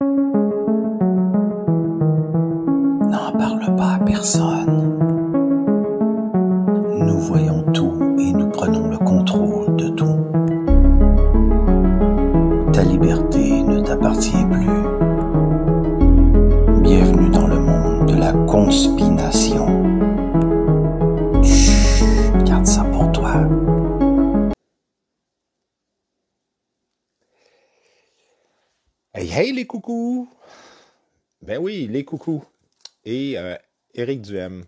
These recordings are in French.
N'en parle pas à personne. Coucous! Ben oui, les coucous. Et euh, Éric Duhem.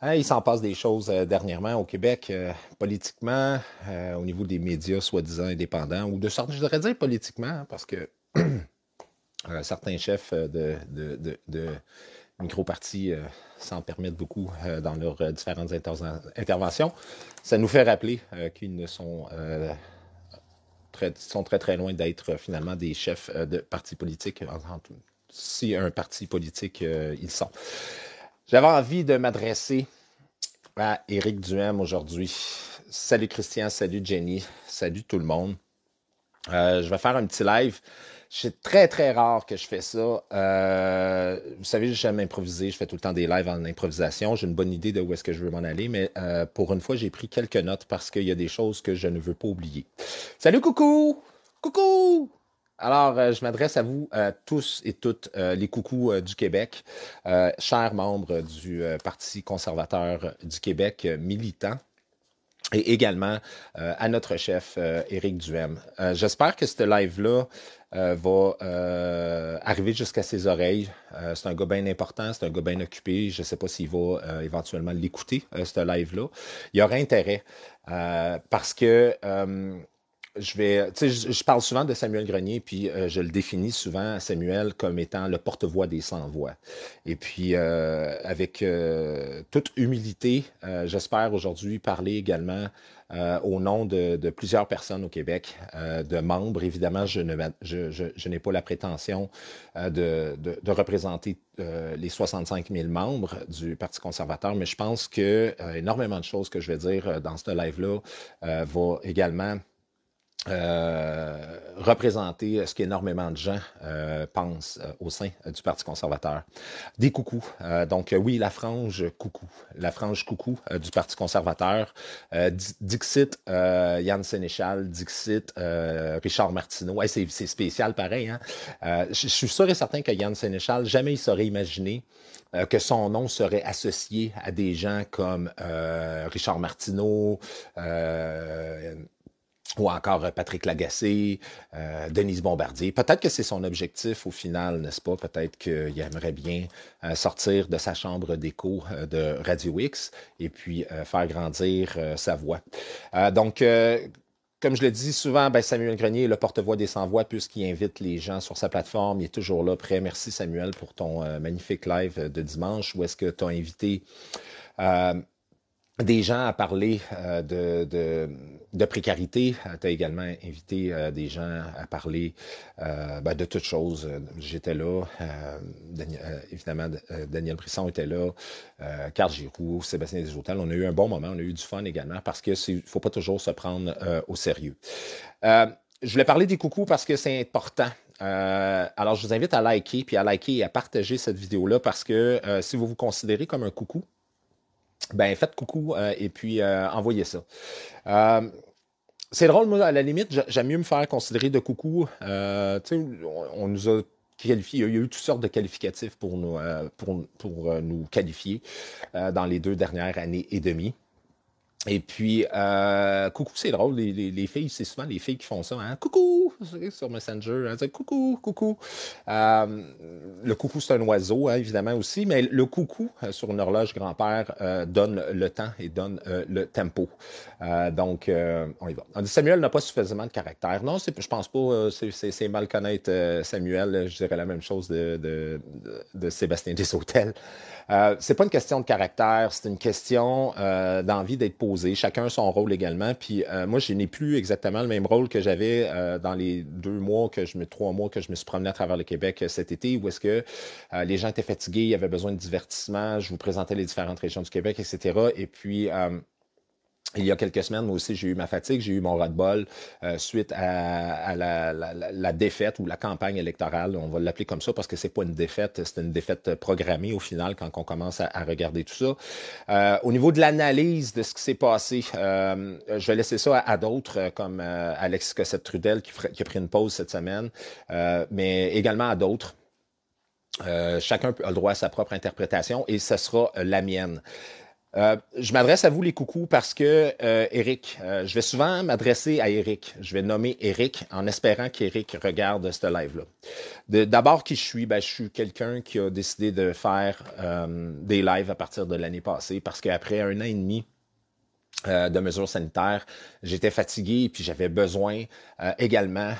Hein, il s'en passe des choses euh, dernièrement au Québec, euh, politiquement, au niveau des médias soi-disant indépendants, ou de sorte, je devrais dire politiquement, hein, parce que certains chefs de, micro-partis s'en permettent beaucoup dans leurs différentes interven- interventions. Ça nous fait rappeler qu'ils ne sont sont très très loin d'être euh, finalement des chefs euh, de partis politiques, tout- si un parti politique euh, ils sont. J'avais envie de m'adresser à Éric Duhem aujourd'hui. Salut Christian, salut Jenny, salut tout le monde. Euh, je vais faire un petit live. C'est très très rare que je fais ça. Euh, vous savez, j'aime improviser. Je fais tout le temps des lives en improvisation. J'ai une bonne idée de où est-ce que je veux m'en aller, mais euh, pour une fois, j'ai pris quelques notes parce qu'il y a des choses que je ne veux pas oublier. Salut coucou! Coucou! Alors, euh, je m'adresse à vous euh, tous et toutes, euh, les coucous euh, du Québec, chers membres du Parti conservateur du Québec, militants et également à notre chef Éric Duhem. J'espère que ce live-là euh, va euh, arriver jusqu'à ses oreilles. Euh, c'est un gars bien important, c'est un gars bien occupé. Je ne sais pas s'il va éventuellement l'écouter, ce live-là. Il y aura intérêt parce que je vais, je, parle souvent de Samuel Grenier, puis je le définis souvent, Samuel, comme étant le porte-voix des sans-voix. Et puis, avec toute humilité, j'espère aujourd'hui parler également euh, au nom de, de plusieurs personnes au Québec, euh, de membres. Évidemment, je, ne, je, je, je n'ai pas la prétention euh, de, de, de représenter euh, les 65 000 membres du Parti conservateur, mais je pense que euh, énormément de choses que je vais dire euh, dans ce live-là va également euh, représenter ce qu'énormément de gens euh, pensent euh, au sein euh, du Parti conservateur. Des coucous. Euh, donc euh, oui, la frange coucou. La frange coucou euh, du Parti conservateur. Euh, Di- Dixit, euh, Yann Sénéchal, Dixit, euh, Richard Martineau. C'est spécial pareil. Hein? Euh, je suis sûr et certain que Yann Sénéchal, jamais il saurait imaginer euh, que son nom serait associé à des gens comme euh, Richard Martineau, euh, ou encore euh, Patrick Lagacé, euh, Denise Bombardier. Peut-être que c'est son objectif au final, n'est-ce pas? Peut-être qu'il aimerait bien euh, sortir de sa chambre d'écho de Radio X et puis faire grandir sa voix. Donc, comme je le dis souvent, ben Samuel Grenier est le porte-voix des sans-voix puisqu'il invite les gens sur sa plateforme. Il est toujours là, prêt. Merci Samuel pour ton magnifique live de dimanche où est-ce que tu as invité des gens à parler de, de, précarité. Tu as également invité des gens à parler euh, de toutes choses. J'étais là. Euh, Dani- euh, évidemment, euh, Daniel Brisson était là. Carl Giroux, Sébastien Deschôtel. On a eu un bon moment. On a eu du fun également parce que c'est faut pas toujours se prendre au sérieux. Je voulais parler des coucous parce que c'est important. Alors, je vous invite à liker, puis à liker et à partager cette vidéo-là parce que si vous vous considérez comme un coucou, ben faites coucou euh, et puis euh, envoyez ça. Euh, c'est drôle, moi, à la limite, j'a- j'aime mieux me faire considérer de coucou. On, on nous a qualifié, il y a eu toutes sortes de qualificatifs pour nous, pour, pour nous qualifier dans les deux dernières années et demie. Et puis, euh, coucou, c'est drôle, les, les, les filles, c'est souvent les filles qui font ça, hein? Coucou! Sur Messenger, hein, coucou, coucou. Euh, le coucou, c'est un oiseau, hein, évidemment aussi, mais le coucou euh, sur une horloge grand-père donne le temps et donne le tempo. Donc, on y va. Samuel n'a pas suffisamment de caractère. Non, je pense pas, c'est, mal connaître Samuel. Je dirais la même chose de, de, de, Sébastien Desautels. Euh, c'est pas une question de caractère, c'est une question d'envie d'être Chacun son rôle également. Puis euh, moi, je n'ai plus exactement le même rôle que j'avais euh, dans les deux mois que je me, trois mois que je me suis promené à travers le Québec euh, cet été, où est-ce que les gens étaient fatigués, il y avait besoin de divertissement. Je vous présentais les différentes régions du Québec, etc. Et puis il y a quelques semaines, moi aussi, j'ai eu ma fatigue, j'ai eu mon ras de bol euh, suite à, la, défaite ou la campagne électorale. On va l'appeler comme ça parce que c'est pas une défaite, c'est une défaite programmée au final quand on commence à, regarder tout ça. Euh, au niveau de l'analyse de ce qui s'est passé, euh, je vais laisser ça à, d'autres comme Alex Cossette-Trudel qui, qui, a pris une pause cette semaine, mais également à d'autres. chacun a le droit à sa propre interprétation et ce sera la mienne. Euh, je m'adresse à vous les coucous parce que euh, Eric, euh, je vais souvent m'adresser à Eric. Je vais nommer Eric en espérant qu'Eric regarde ce live-là. D'abord, qui je suis? Ben, je suis quelqu'un qui a décidé de faire des lives à partir de l'année passée parce qu'après un an et demi de mesures sanitaires, j'étais fatigué et puis j'avais besoin également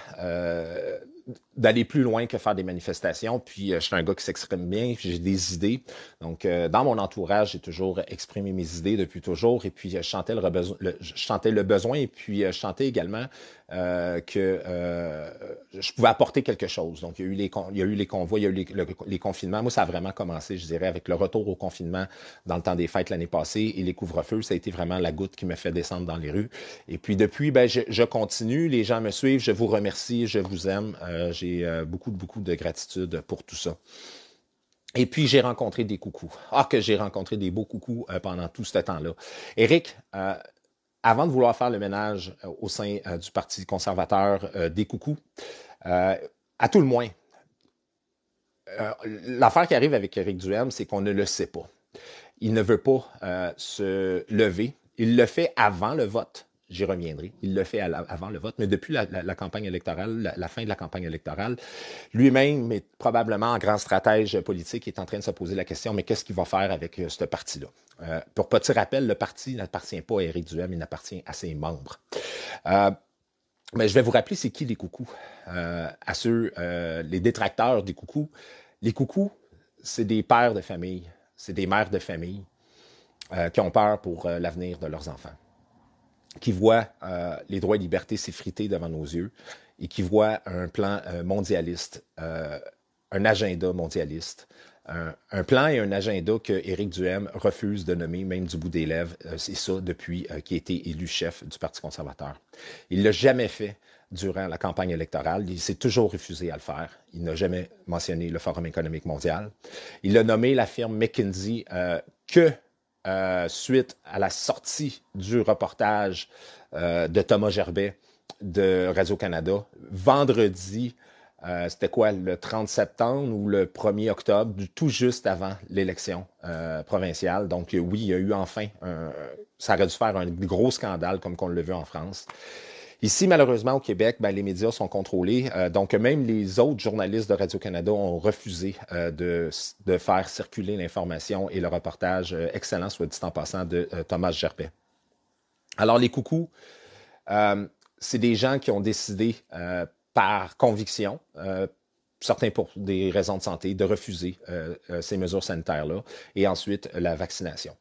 d'aller plus loin que faire des manifestations. Puis euh, je suis un gars qui s'exprime bien, puis j'ai des idées. Donc, euh, dans mon entourage, j'ai toujours exprimé mes idées depuis toujours. Et puis, je chantais le, je chantais le besoin et puis je chantais également euh, que je pouvais apporter quelque chose. Donc, il y a eu les, a eu les convois, il y a eu les, confinements. Moi, ça a vraiment commencé, je dirais, avec le retour au confinement dans le temps des fêtes l'année passée et les couvre-feux. Ça a été vraiment la goutte qui me fait descendre dans les rues. Et puis, depuis, ben, je, continue. Les gens me suivent. Je vous remercie. Je vous aime. j'ai euh, beaucoup, beaucoup de gratitude pour tout ça. Et puis, j'ai rencontré des coucous. Ah, que j'ai rencontré des beaux coucous euh, pendant tout ce temps-là. Eric, euh, avant de vouloir faire le ménage au sein du Parti conservateur des coucous, à tout le moins, l'affaire qui arrive avec Eric Duhem, c'est qu'on ne le sait pas. Il ne veut pas se lever. Il le fait avant le vote. J'y reviendrai. Il le fait avant le vote, mais depuis la, campagne électorale, la, fin de la campagne électorale, lui-même est probablement un grand stratège politique, est en train de se poser la question, mais qu'est-ce qu'il va faire avec euh, ce parti-là? Euh, pour petit rappel, le parti n'appartient pas à Éric Duhem, il appartient à ses membres. Euh, mais je vais vous rappeler, c'est qui les coucous? à ceux, les détracteurs des coucous. Les coucous, c'est des pères de famille, c'est des mères de famille qui ont peur pour l'avenir de leurs enfants qui voit euh, les droits et libertés s'effriter devant nos yeux et qui voit un plan euh, mondialiste, euh, un agenda mondialiste, un, plan et un agenda que Éric Duhem refuse de nommer, même du bout des lèvres. C'est ça depuis qu'il a été élu chef du Parti conservateur. Il l'a jamais fait durant la campagne électorale. Il s'est toujours refusé à le faire. Il n'a jamais mentionné le Forum économique mondial. Il a nommé la firme McKinsey que euh, suite à la sortie du reportage euh, de Thomas Gerbet de Radio-Canada. Vendredi, euh, c'était quoi, le 30 septembre ou le 1er octobre, tout juste avant l'élection provinciale. Donc oui, il y a eu enfin, ça aurait dû faire un gros scandale comme qu'on l'a vu en France. Ici, malheureusement, au Québec, ben, les médias sont contrôlés. Euh, donc, même les autres journalistes de Radio-Canada ont refusé euh, de, faire circuler l'information et le reportage euh, excellent, soit dit en passant, de Thomas Gerpet. Alors, les coucous, c'est des gens qui ont décidé par conviction, certains pour des raisons de santé, de refuser ces mesures sanitaires-là et ensuite la vaccination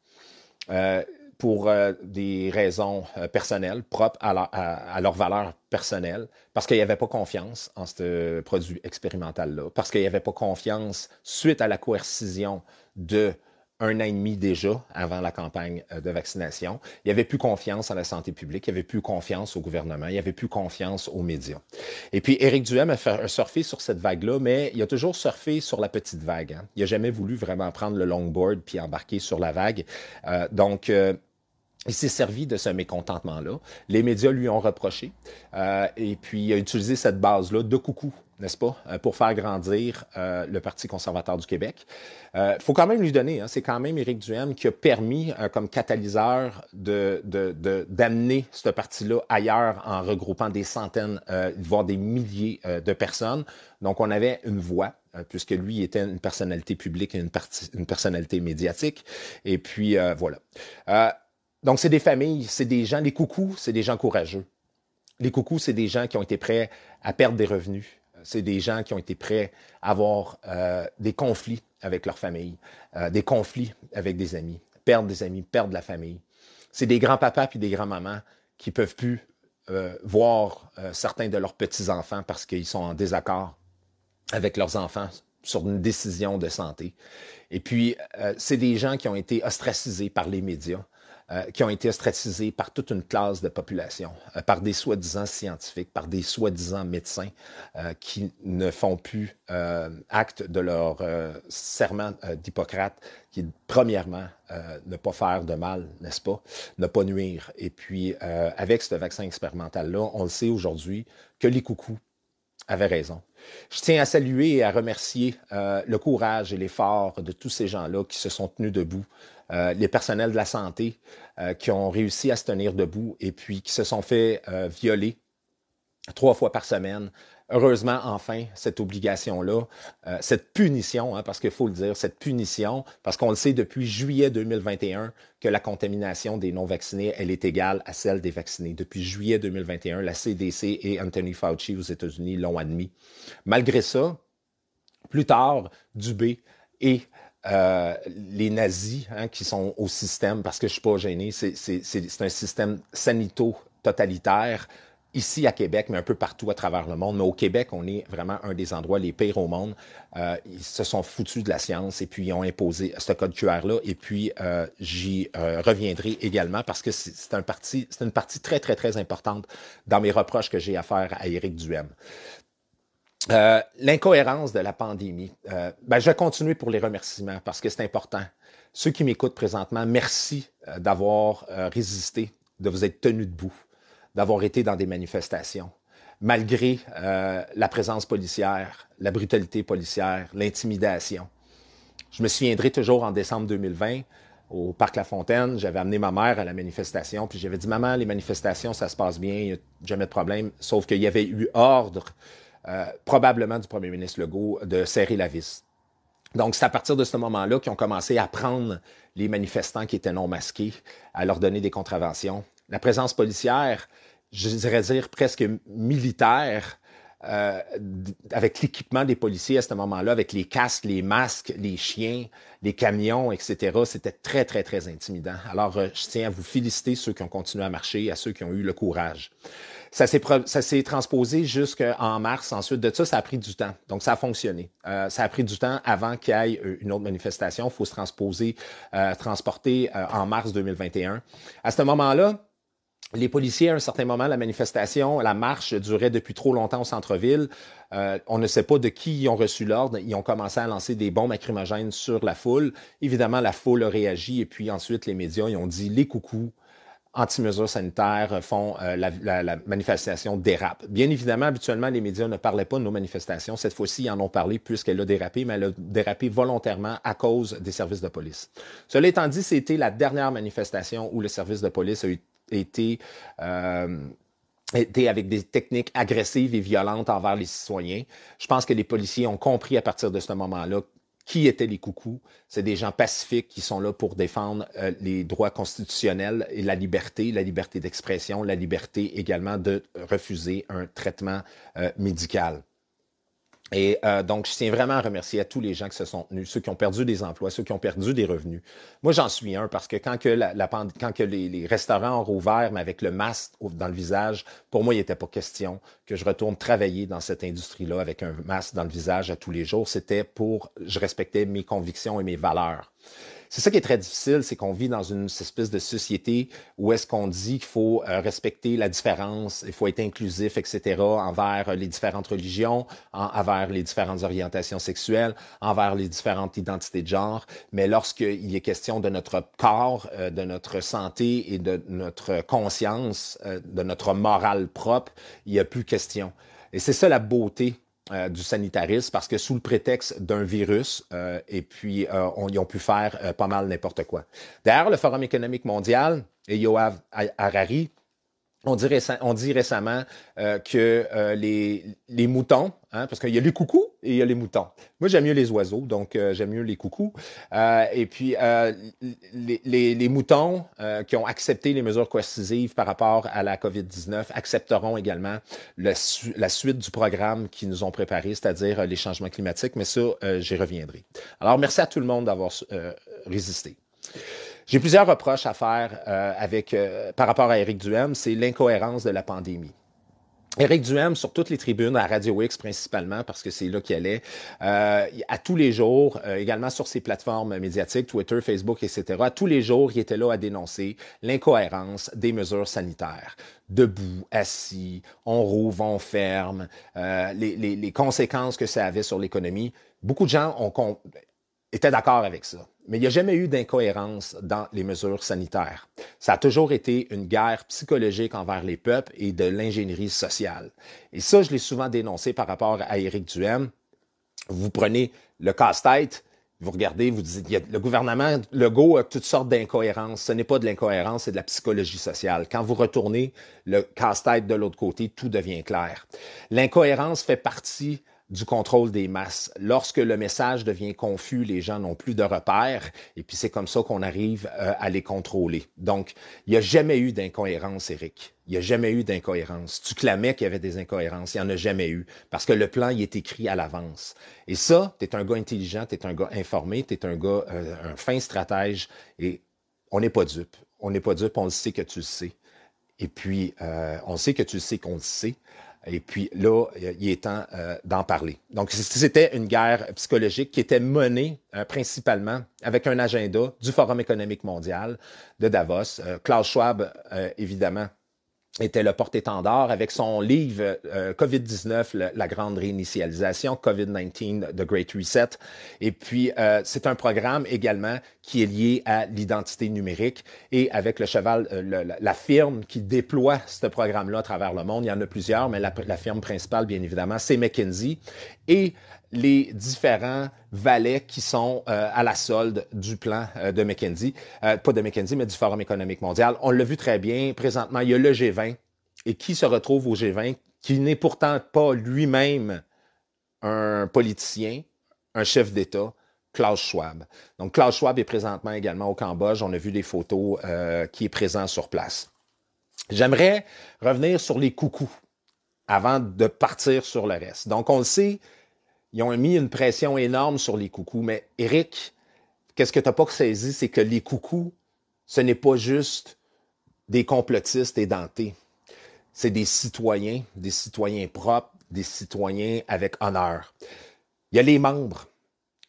pour euh, des raisons euh, personnelles, propres à, à, leur valeur personnelle, parce qu'il n'y avait pas confiance en ce produit expérimental-là, parce qu'il n'y avait pas confiance suite à la coercition de un an et demi déjà avant la campagne euh, de vaccination. Il n'y avait plus confiance en la santé publique, il n'y avait plus confiance au gouvernement, il n'y avait plus confiance aux médias. Et puis, Éric Duhem a, surfé sur cette vague-là, mais il a toujours surfé sur la petite vague. Hein. Il n'a jamais voulu vraiment prendre le longboard puis embarquer sur la vague. donc, il s'est servi de ce mécontentement-là. Les médias lui ont reproché. Euh, et puis, il a utilisé cette base-là de coucou, n'est-ce pas, euh, pour faire grandir euh, le Parti conservateur du Québec. Il faut quand même lui donner, hein, c'est quand même Éric Duhem qui a permis, comme catalyseur, de, d'amener ce parti-là ailleurs en regroupant des centaines, voire des milliers de personnes. Donc, on avait une voix, puisque lui était une personnalité publique et une, une personnalité médiatique. Et puis, voilà. Donc, c'est des familles, c'est des gens, les coucous, c'est des gens courageux. Les coucous, c'est des gens qui ont été prêts à perdre des revenus. C'est des gens qui ont été prêts à avoir euh, des conflits avec leur famille, euh, des conflits avec des amis, perdre des amis, perdre la famille. C'est des grands-papas puis des grands-mamans qui peuvent plus euh, voir certains de leurs petits-enfants parce qu'ils sont en désaccord avec leurs enfants sur une décision de santé. Et puis, c'est des gens qui ont été ostracisés par les médias. Qui ont été ostracisés par toute une classe de population, par des soi-disant scientifiques, par des soi-disant médecins qui ne font plus acte de leur serment d'Hippocrate, qui est premièrement ne pas faire de mal, n'est-ce pas, ne pas nuire. Et puis, avec ce vaccin expérimental-là, on le sait aujourd'hui que les coucous avaient raison. Je tiens à saluer et à remercier euh, le courage et l'effort de tous ces gens-là qui se sont tenus debout, euh, les personnels de la santé euh, qui ont réussi à se tenir debout et puis qui se sont fait violer trois fois par semaine heureusement, enfin, cette obligation-là, euh, cette punition, hein, parce qu'il faut le dire, cette punition, parce qu'on le sait depuis juillet 2021 que la contamination des non-vaccinés, elle est égale à celle des vaccinés. Depuis juillet 2021, la CDC et Anthony Fauci aux États-Unis l'ont admis. Malgré ça, plus tard, Dubé et euh, les nazis hein, qui sont au système, parce que je suis pas gêné, c'est un système sanito-totalitaire ici à Québec, mais un peu partout à travers le monde. Mais au Québec, on est vraiment un des endroits les pires au monde. Euh, ils se sont foutus de la science et puis ils ont imposé ce code QR-là. Et puis, euh, j'y euh, reviendrai également parce que c'est un une partie très, très, très importante dans mes reproches que j'ai à faire à Éric Duhem. L'incohérence de la pandémie. Ben, je vais continuer pour les remerciements parce que c'est important. Ceux qui m'écoutent présentement, merci d'avoir résisté, de vous être tenus debout d'avoir été dans des manifestations, malgré euh, la présence policière, la brutalité policière, l'intimidation. Je me souviendrai toujours en décembre 2020, au Parc La Fontaine, j'avais amené ma mère à la manifestation, puis j'avais dit, maman, les manifestations, ça se passe bien, il n'y a jamais de problème, sauf qu'il y avait eu ordre, euh, probablement du premier ministre Legault, de serrer la vis. Donc, c'est à partir de ce moment-là qu'ils ont commencé à prendre les manifestants qui étaient non masqués, à leur donner des contraventions. La présence policière, je dirais dire presque militaire, euh, avec l'équipement des policiers à ce moment-là, avec les casques, les masques, les chiens, les camions, etc. C'était très, très, très intimidant. Alors, euh, je tiens à vous féliciter ceux qui ont continué à marcher, à ceux qui ont eu le courage. Ça s'est transposé jusqu'en mars. Ensuite de ça, ça a pris du temps. Donc, ça a fonctionné. Euh, ça a pris du temps avant qu'il y ait une autre manifestation. Il faut se transposer, transporter en mars 2021. À ce moment-là, les policiers, à un certain moment, la manifestation, la marche durait depuis trop longtemps au centre-ville. Euh, on ne sait pas de qui ils ont reçu l'ordre. Ils ont commencé à lancer des bombes lacrymogènes sur la foule. Évidemment, la foule a réagi et puis ensuite, les médias, ils ont dit les coucous anti-mesures sanitaires font euh, la, manifestation dérape. Bien évidemment, habituellement, les médias ne parlaient pas de nos manifestations. Cette fois-ci, ils en ont parlé puisqu'elle a dérapé, mais elle a dérapé volontairement à cause des services de police. Cela étant dit, c'était la dernière manifestation où le service de police a été, euh, été avec des techniques agressives et violentes envers les citoyens. Je pense que les policiers ont compris à partir de ce moment-là qui étaient les coucous. C'est des gens pacifiques qui sont là pour défendre euh, les droits constitutionnels et la liberté, la liberté d'expression, la liberté également de refuser un traitement euh, médical. Et euh, donc, je tiens vraiment à remercier à tous les gens qui se sont tenus, ceux qui ont perdu des emplois, ceux qui ont perdu des revenus. Moi, j'en suis un parce que quand que, la, quand que les, restaurants ont rouvert, mais avec le masque dans le visage, pour moi, il n'était pas question que je retourne travailler dans cette industrie-là avec un masque dans le visage à tous les jours. C'était pour, je respectais mes convictions et mes valeurs. C'est ça qui est très difficile, c'est qu'on vit dans une espèce de société où est-ce qu'on dit qu'il faut euh, respecter la différence, il faut être inclusif, etc., envers les différentes religions, envers les différentes orientations sexuelles, envers les différentes identités de genre. Mais lorsqu'il est question de notre corps, euh, de notre santé et de notre conscience, euh, de notre morale propre, il n'y a plus question. Et c'est ça la beauté euh, du sanitarisme parce que sous le prétexte d'un virus, euh, et puis euh, on, ils ont pu faire pas mal n'importe quoi. D'ailleurs, le Forum économique mondial et Yoav Harari on dit, on dit récemment que les, les, moutons, hein, parce qu'il y a les coucous et il y a les moutons. Moi, j'aime mieux les oiseaux, donc euh, j'aime mieux les coucous. et puis, les, les, moutons qui ont accepté les mesures coercitives par rapport à la COVID-19 accepteront également la suite du programme qu'ils nous ont préparé, c'est-à-dire les changements climatiques, mais ça, j'y reviendrai. Alors, merci à tout le monde d'avoir résisté. J'ai plusieurs reproches à faire euh, avec, euh, par rapport à Éric Duhem, c'est l'incohérence de la pandémie. Éric Duhem, sur toutes les tribunes, à Radio X principalement, parce que c'est là qu'il allait, euh, à tous les jours, euh, également sur ses plateformes médiatiques, Twitter, Facebook, etc., à tous les jours, il était là à dénoncer l'incohérence des mesures sanitaires. Debout, assis, on rouvre, on ferme, euh, les, les, les, conséquences que ça avait sur l'économie. Beaucoup de gens ont, étaient d'accord avec ça mais il n'y a jamais eu d'incohérence dans les mesures sanitaires. Ça a toujours été une guerre psychologique envers les peuples et de l'ingénierie sociale. Et ça, je l'ai souvent dénoncé par rapport à Éric Duhem. Vous prenez le casse-tête, vous regardez, vous dites, le gouvernement Legault a toutes sortes d'incohérences. Ce n'est pas de l'incohérence, c'est de la psychologie sociale. Quand vous retournez le casse-tête de l'autre côté, tout devient clair. L'incohérence fait partie du contrôle des masses. Lorsque le message devient confus, les gens n'ont plus de repères, et puis c'est comme ça qu'on arrive euh, à les contrôler. Donc, il n'y a jamais eu d'incohérence, Eric. Il n'y a jamais eu d'incohérence. Tu clamais qu'il y avait des incohérences. Il n'y en a jamais eu. Parce que le plan, il est écrit à l'avance. Et ça, tu es un gars intelligent, tu es un gars informé, tu es un gars, euh, un fin stratège, et on n'est pas dupe. On n'est pas dupe, on le sait que tu le sais. Et puis, euh, on sait que tu sais qu'on le sait. Et puis là, il est temps euh, d'en parler. Donc, c'était une guerre psychologique qui était menée euh, principalement avec un agenda du Forum économique mondial de Davos. Euh, Klaus Schwab, évidemment, était le porte-étendard avec son livre euh, COVID-19, la, grande réinitialisation, COVID-19, The Great Reset. Et puis, euh, c'est un programme également qui est lié à l'identité numérique et avec le cheval, euh, la firme qui déploie ce programme-là à travers le monde. Il y en a plusieurs, mais la, la firme principale, bien évidemment, c'est McKinsey. Et les différents valets qui sont euh, à la solde du plan euh, de McKinsey, euh, pas de McKinsey, mais du Forum économique mondial. On l'a vu très bien. Présentement, il y a le G20 et qui se retrouve au G20, qui n'est pourtant pas lui-même un politicien, un chef d'État, Klaus Schwab. Donc, Klaus Schwab est présentement également au Cambodge. On a vu des photos qui est présent sur place. J'aimerais revenir sur les coucous avant de partir sur le reste. Donc, on le sait, ils ont mis une pression énorme sur les coucous. Mais Eric, qu'est-ce que tu n'as pas saisi, c'est que les coucous, ce n'est pas juste des complotistes édentés. C'est des citoyens, des citoyens propres, des citoyens avec honneur. Il y a les membres,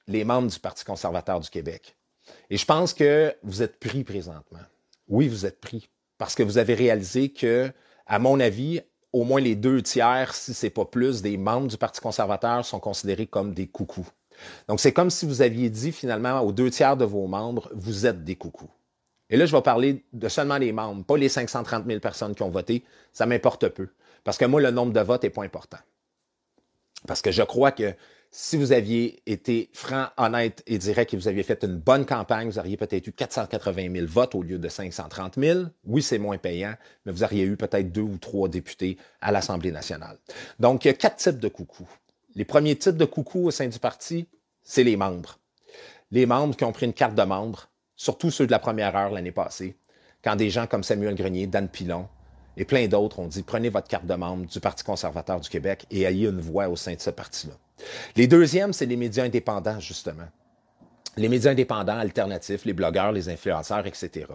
les membres du Parti conservateur du Québec. Et je pense que vous êtes pris présentement. Oui, vous êtes pris. Parce que vous avez réalisé que, à mon avis, au moins les deux tiers, si c'est pas plus, des membres du Parti conservateur sont considérés comme des coucous. Donc, c'est comme si vous aviez dit finalement aux deux tiers de vos membres, vous êtes des coucous. Et là, je vais parler de seulement les membres, pas les 530 000 personnes qui ont voté. Ça m'importe peu. Parce que moi, le nombre de votes n'est pas important. Parce que je crois que si vous aviez été franc, honnête et direct et vous aviez fait une bonne campagne, vous auriez peut-être eu 480 000 votes au lieu de 530 000. Oui, c'est moins payant, mais vous auriez eu peut-être deux ou trois députés à l'Assemblée nationale. Donc, il y a quatre types de coucou. Les premiers types de coucou au sein du parti, c'est les membres. Les membres qui ont pris une carte de membre, surtout ceux de la première heure l'année passée, quand des gens comme Samuel Grenier, Dan Pilon, et plein d'autres ont dit prenez votre carte de membre du Parti conservateur du Québec et ayez une voix au sein de ce parti-là. Les deuxièmes, c'est les médias indépendants, justement. Les médias indépendants alternatifs, les blogueurs, les influenceurs, etc.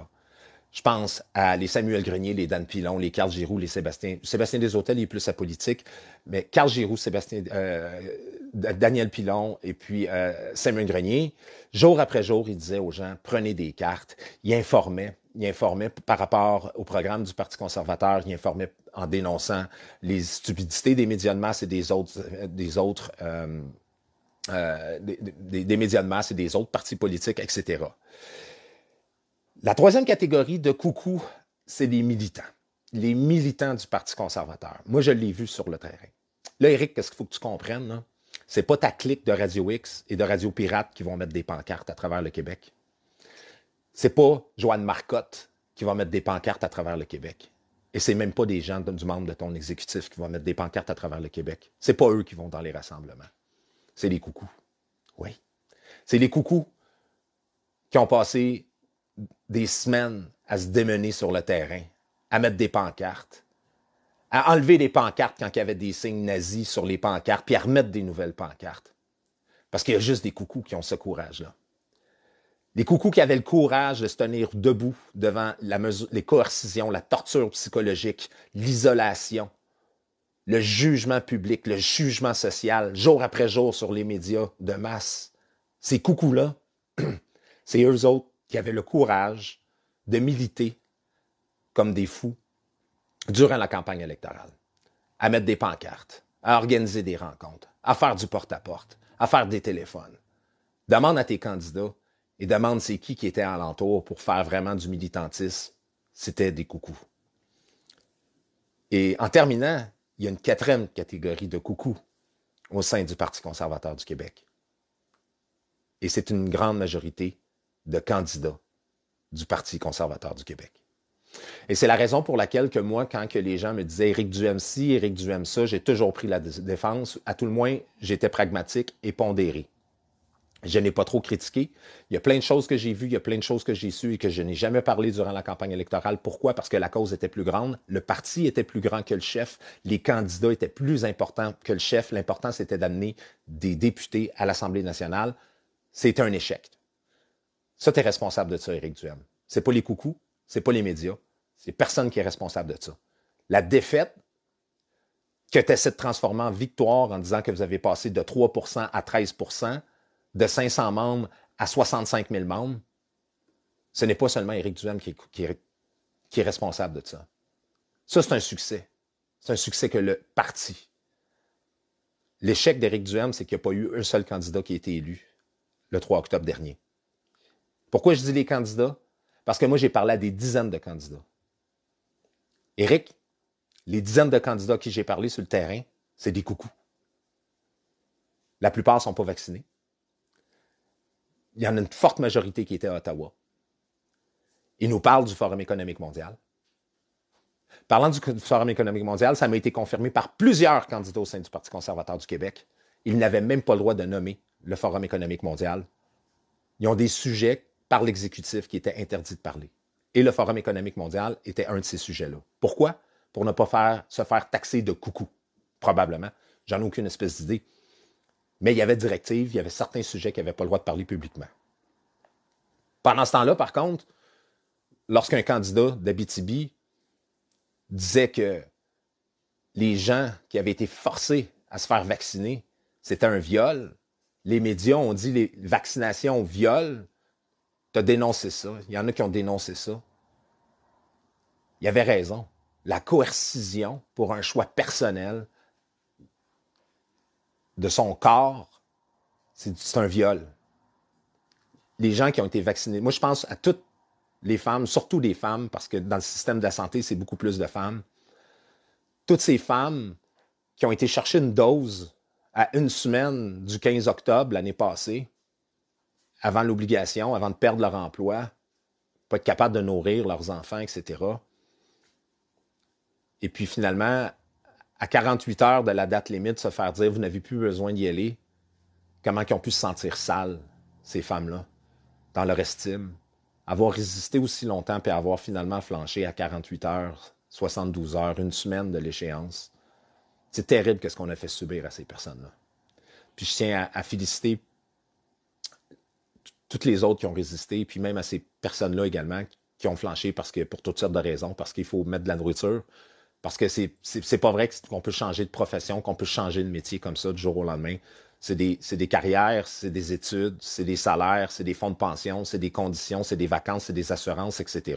Je pense à les Samuel Grenier, les Dan Pilon, les Carl Giroux, les Sébastien. Sébastien Desautels, il est plus politique, mais Carl Giroux, Sébastien, euh, Daniel Pilon et puis euh, Samuel Grenier, jour après jour, il disait aux gens prenez des cartes. Il informait il informait par rapport au programme du Parti conservateur, il informait en dénonçant les stupidités des médias de masse et des autres, des autres euh, euh, des, des, médias de masse et des autres partis politiques, etc. La troisième catégorie de coucou, c'est les militants. Les militants du Parti conservateur. Moi, je l'ai vu sur le terrain. Là, Eric, qu'est-ce qu'il faut que tu comprennes? C'est pas ta clique de Radio X et de Radio Pirate qui vont mettre des pancartes à travers le Québec. C'est pas Joanne Marcotte qui va mettre des pancartes à travers le Québec. Et c'est même pas des gens du membre de ton exécutif qui vont mettre des pancartes à travers le Québec. C'est pas eux qui vont dans les rassemblements. C'est les coucous. Oui. C'est les coucous qui ont passé des semaines à se démener sur le terrain, à mettre des pancartes, à enlever des pancartes quand il y avait des signes nazis sur les pancartes, puis à remettre des nouvelles pancartes. Parce qu'il y a juste des coucous qui ont ce courage-là. Les coucous qui avaient le courage de se tenir debout devant les coercitions, la torture psychologique, l'isolation, le jugement public, le jugement social, jour après jour sur les médias de masse. Ces coucous-là, c'est eux autres qui avaient le courage de militer comme des fous durant la campagne électorale, à mettre des pancartes, à organiser des rencontres, à faire du porte-à-porte, à faire des téléphones. Demande à tes candidats et demande c'est qui qui était alentour pour faire vraiment du militantisme. C'était des coucous. Et en terminant, il y a une quatrième catégorie de coucous au sein du Parti conservateur du Québec. Et c'est une grande majorité de candidats du Parti conservateur du Québec. Et c'est la raison pour laquelle que moi, quand les gens me disaient Éric Duhem ci, Éric Duhem ça, j'ai toujours pris la défense. À tout le moins, j'étais pragmatique et pondéré. Je n'ai pas trop critiqué. Il y a plein de choses que j'ai vues, il y a plein de choses que j'ai sues et que je n'ai jamais parlé durant la campagne électorale. Pourquoi? Parce que la cause était plus grande, le parti était plus grand que le chef, les candidats étaient plus importants que le chef. L'important, c'était d'amener des députés à l'Assemblée nationale. C'était un échec. Ça, tu es responsable de ça, Éric Duhem. C'est pas les coucous, c'est pas les médias, c'est personne qui est responsable de ça. La défaite que tu essaies de transformer en victoire en disant que vous avez passé de 3% à 13% de 500 membres à 65 000 membres, ce n'est pas seulement Éric Duhem qui est, responsable de ça. Ça, c'est un succès. C'est un succès que le parti. L'échec d'Éric Duhem, c'est qu'il n'y a pas eu un seul candidat qui a été élu le 3 octobre dernier. Pourquoi je dis les candidats? Parce que moi, j'ai parlé à des dizaines de candidats. Éric, les dizaines de candidats à qui j'ai parlé sur le terrain, c'est des coucous. La plupart ne sont pas vaccinés il y en a une forte majorité qui était à Ottawa. Il nous parle du Forum économique mondial. Parlant du Forum économique mondial, ça m'a été confirmé par plusieurs candidats au sein du Parti conservateur du Québec. Ils n'avaient même pas le droit de nommer le Forum économique mondial. Ils ont des sujets par l'exécutif qui étaient interdits de parler. Et le Forum économique mondial était un de ces sujets-là. Pourquoi? Pour ne pas se faire taxer de coucou, probablement. J'en ai aucune espèce d'idée. Mais il y avait directive, il y avait certains sujets qui n'avaient pas le droit de parler publiquement. Pendant ce temps-là, par contre, lorsqu'un candidat d'Abitibi disait que les gens qui avaient été forcés à se faire vacciner, c'était un viol, les médias ont dit les vaccinations viol, tu as dénoncé ça. Il y en a qui ont dénoncé ça. Il avait raison. La coercition pour un choix personnel, de son corps, c'est un viol. Les gens qui ont été vaccinés, moi je pense à toutes les femmes, surtout les femmes, parce que dans le système de la santé, c'est beaucoup plus de femmes. Toutes ces femmes qui ont été chercher une dose à une semaine du 15 octobre l'année passée, avant l'obligation, avant de perdre leur emploi, pas être capable de nourrir leurs enfants, etc. Et puis finalement, à 48 heures de la date limite, se faire dire vous n'avez plus besoin d'y aller, comment ils ont pu se sentir sales, ces femmes-là, dans leur estime? Avoir résisté aussi longtemps puis avoir finalement flanché à 48 heures, 72 heures, une semaine de l'échéance. C'est terrible ce qu'on a fait subir à ces personnes-là. Puis je tiens à, à féliciter toutes les autres qui ont résisté, puis même à ces personnes-là également qui ont flanché parce que pour toutes sortes de raisons, parce qu'il faut mettre de la nourriture, parce que c'est, pas vrai qu'on peut changer de profession, qu'on peut changer de métier comme ça du jour au lendemain. C'est des, des carrières, c'est des études, c'est des salaires, c'est des fonds de pension, c'est des conditions, c'est des vacances, c'est des assurances, etc.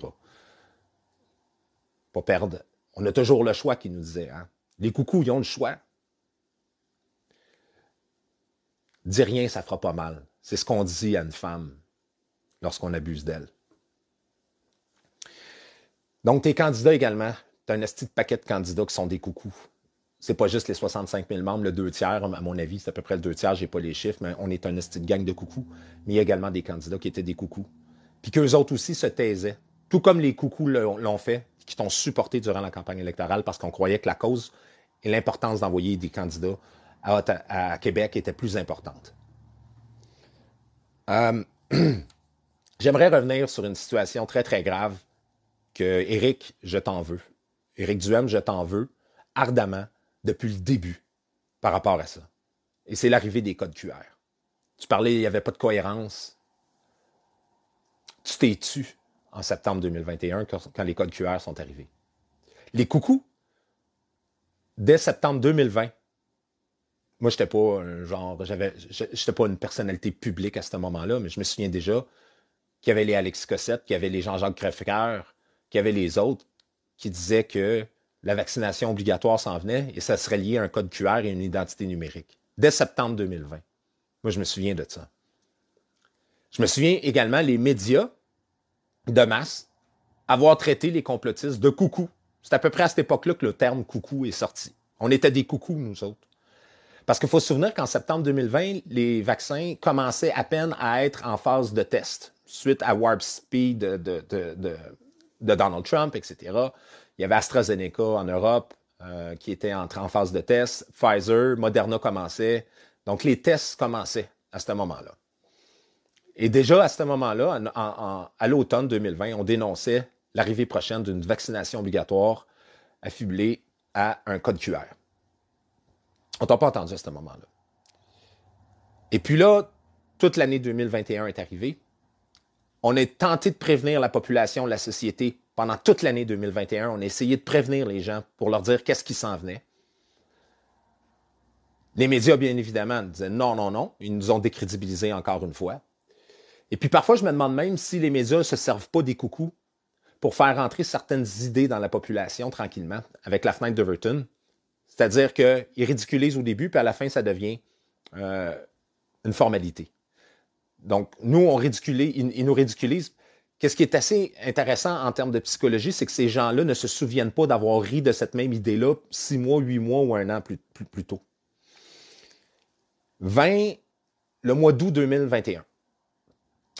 Pas perdre. On a toujours le choix, qui nous disait. Hein? Les coucous, ils ont le choix. Dis rien, ça fera pas mal. C'est ce qu'on dit à une femme lorsqu'on abuse d'elle. Donc, tes candidats également, tu as un esti de paquet de candidats qui sont des coucous. C'est pas juste les 65 000 membres, le deux tiers, à mon avis, c'est à peu près le deux tiers, j'ai pas les chiffres, mais on est un esti de gang de coucous. Mais il y a également des candidats qui étaient des coucous. Puis qu'eux autres aussi se taisaient. Tout comme les coucous l'ont fait, qui t'ont supporté durant la campagne électorale parce qu'on croyait que la cause et l'importance d'envoyer des candidats à, Québec était plus importante. Euh, j'aimerais revenir sur une situation très, très grave que, Eric, je t'en veux. Éric Duhem, je t'en veux ardemment depuis le début par rapport à ça. Et c'est l'arrivée des codes QR. Tu parlais, il n'y avait pas de cohérence. Tu t'es tu en septembre 2021 quand, les codes QR sont arrivés. Les coucous, dès septembre 2020, moi, j'étais pas un genre, j'avais, j'étais pas une personnalité publique à ce moment-là, mais je me souviens déjà qu'il y avait les Alexis Cossette, qu'il y avait les Jean-Jacques Crèvecoeur, qu'il y avait les autres qui disaient que la vaccination obligatoire s'en venait et ça serait lié à un code QR et une identité numérique. Dès septembre 2020. Moi, je me souviens de ça. Je me souviens également les médias de masse avoir traité les complotistes de coucou. C'est à peu près à cette époque-là que le terme coucou est sorti. On était des coucous, nous autres. Parce qu'il faut se souvenir qu'en septembre 2020, les vaccins commençaient à peine à être en phase de test, suite à Warp Speed de, Donald Trump, etc. Il y avait AstraZeneca en Europe euh, qui était entré en phase de test, Pfizer, Moderna commençait. Donc les tests commençaient à ce moment-là. Et déjà à ce moment-là, à l'automne 2020, on dénonçait l'arrivée prochaine d'une vaccination obligatoire affublée à un code QR. On t'a pas entendu à ce moment-là. Et puis là, toute l'année 2021 est arrivée. On a tenté de prévenir la population, la société pendant toute l'année 2021. On a essayé de prévenir les gens pour leur dire qu'est-ce qui s'en venait. Les médias, bien évidemment, disaient non, non, non. Ils nous ont décrédibilisés encore une fois. Et puis parfois, je me demande même si les médias ne se servent pas des coucous pour faire rentrer certaines idées dans la population tranquillement, avec la fenêtre d'Everton. C'est-à-dire qu'ils ridiculisent au début, puis à la fin, ça devient euh, une formalité. Donc, nous, on ridiculise, ils, nous ridiculisent. Qu'est-ce qui est assez intéressant en termes de psychologie, c'est que ces gens-là ne se souviennent pas d'avoir ri de cette même idée-là six mois, huit mois ou un an plus, plus, plus tôt. 20, le mois d'août 2021.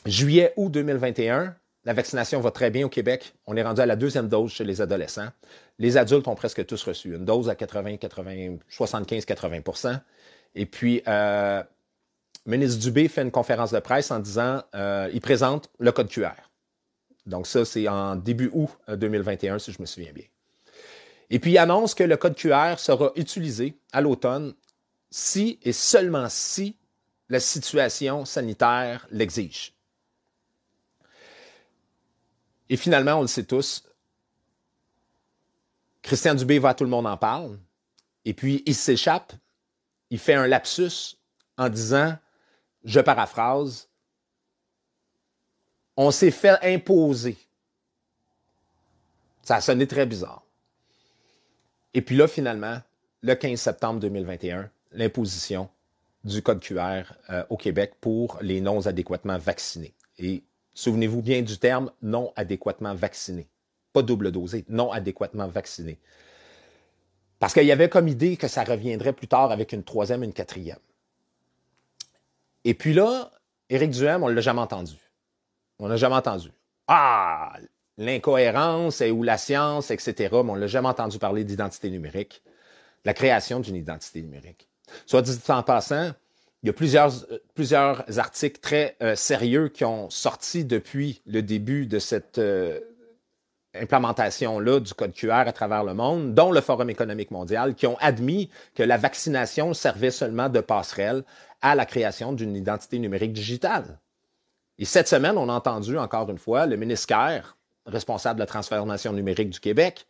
Juillet, août 2021, la vaccination va très bien au Québec. On est rendu à la deuxième dose chez les adolescents. Les adultes ont presque tous reçu une dose à 80, 80, 75, 80% Et puis, euh, ministre Dubé fait une conférence de presse en disant, euh, il présente le code QR. Donc ça, c'est en début août 2021, euh, si je me souviens bien. Et puis, il annonce que le code QR sera utilisé à l'automne si et seulement si la situation sanitaire l'exige. Et finalement, on le sait tous, Christian Dubé va, tout le monde en parle. Et puis, il s'échappe. Il fait un lapsus en disant, je paraphrase, on s'est fait imposer. Ça a sonné très bizarre. Et puis là, finalement, le 15 septembre 2021, l'imposition du code QR euh, au Québec pour les non adéquatement vaccinés. Et souvenez-vous bien du terme non adéquatement vacciné pas double dosé, non adéquatement vacciné. Parce qu'il y avait comme idée que ça reviendrait plus tard avec une troisième et une quatrième. Et puis là, Éric Duhem, on ne l'a jamais entendu. On l'a jamais entendu. Ah, l'incohérence ou la science, etc. Mais on ne l'a jamais entendu parler d'identité numérique, la création d'une identité numérique. Soit dit en passant, il y a plusieurs, plusieurs articles très euh, sérieux qui ont sorti depuis le début de cette, euh, implémentation-là du code QR à travers le monde, dont le Forum économique mondial, qui ont admis que la vaccination servait seulement de passerelle à la création d'une identité numérique digitale. Et cette semaine, on a entendu encore une fois le ministère responsable de la transformation numérique du Québec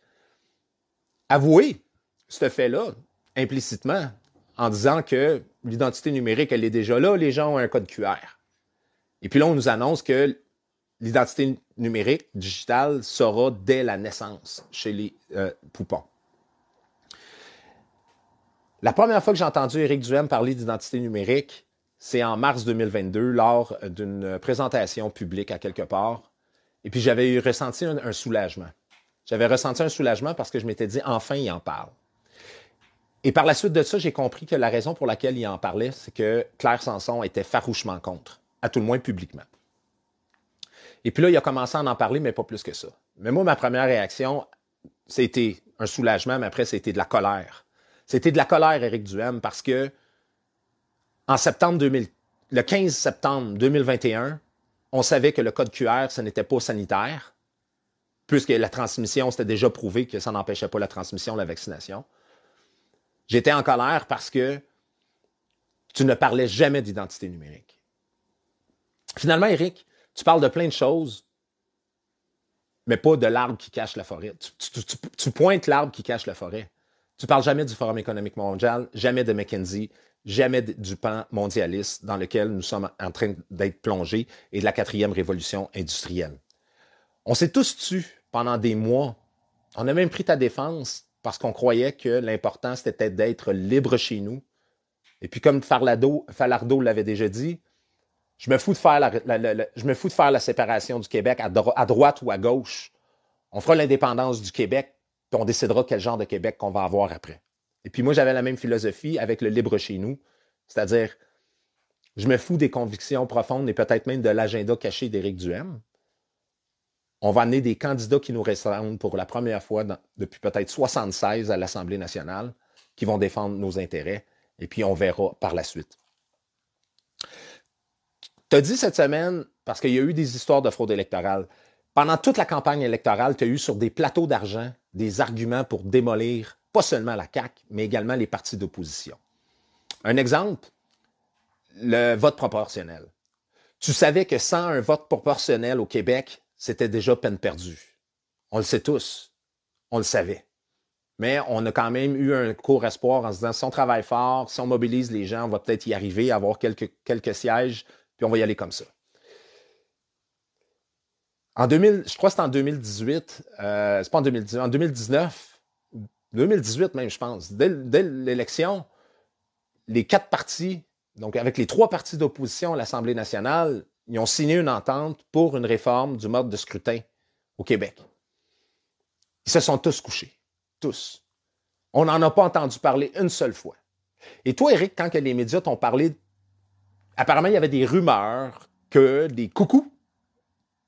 avouer ce fait-là implicitement en disant que l'identité numérique, elle est déjà là, les gens ont un code QR. Et puis là, on nous annonce que l'identité numérique digitale sera dès la naissance chez les euh, poupons. La première fois que j'ai entendu Éric Duhem parler d'identité numérique, c'est en mars 2022 lors d'une présentation publique à quelque part. Et puis j'avais ressenti un, soulagement. J'avais ressenti un soulagement parce que je m'étais dit enfin il en parle. Et par la suite de ça, j'ai compris que la raison pour laquelle il en parlait, c'est que Claire Sanson était farouchement contre, à tout le moins publiquement. Et puis là, il a commencé à en parler, mais pas plus que ça. Mais moi, ma première réaction, c'était un soulagement, mais après, c'était de la colère. C'était de la colère, Éric Duhem, parce que en septembre 2000, le 15 septembre 2021, on savait que le code QR, ce n'était pas sanitaire, puisque la transmission, c'était déjà prouvé que ça n'empêchait pas la transmission la vaccination. J'étais en colère parce que tu ne parlais jamais d'identité numérique. Finalement, Éric, tu parles de plein de choses, mais pas de l'arbre qui cache la forêt. Tu, pointes l'arbre qui cache la forêt. Tu parles jamais du Forum économique mondial, jamais de McKinsey, jamais du pan mondialiste dans lequel nous sommes en train d'être plongés et de la quatrième révolution industrielle. On s'est tous tus pendant des mois. On a même pris ta défense parce qu'on croyait que l'important, c'était d'être libre chez nous. Et puis, comme Falardeau, l'avait déjà dit, je me, fous de faire la, séparation du Québec à, à droite ou à gauche. On fera l'indépendance du Québec, puis on décidera quel genre de Québec qu'on va avoir après. Et puis moi, j'avais la même philosophie avec le libre chez nous, c'est-à-dire, je me fous des convictions profondes et peut-être même de l'agenda caché d'Éric Duhem. On va amener des candidats qui nous ressemblent pour la première fois depuis peut-être 76 à l'Assemblée nationale, qui vont défendre nos intérêts, et puis on verra par la suite. Tu as dit cette semaine, parce qu'il y a eu des histoires de fraude électorale, pendant toute la campagne électorale, tu as eu sur des plateaux d'argent des arguments pour démolir pas seulement la CAQ, mais également les partis d'opposition. Un exemple, le vote proportionnel. Tu savais que sans un vote proportionnel au Québec, c'était déjà peine perdue. On le sait tous. On le savait. Mais on a quand même eu un court espoir en se disant si on travaille fort, si on mobilise les gens, on va peut-être y arriver, avoir quelques, quelques sièges, puis on va y aller comme ça. En 2000, je crois que c'est en 2018, euh, c'est pas en 2019, en 2019, 2018 même, je pense, dès, dès l'élection, les quatre partis, donc avec les trois partis d'opposition à l'Assemblée nationale, ils ont signé une entente pour une réforme du mode de scrutin au Québec. Ils se sont tous couchés. Tous. On n'en a pas entendu parler une seule fois. Et toi, Eric, quand les médias t'ont parlé, apparemment, il y avait des rumeurs que des coucous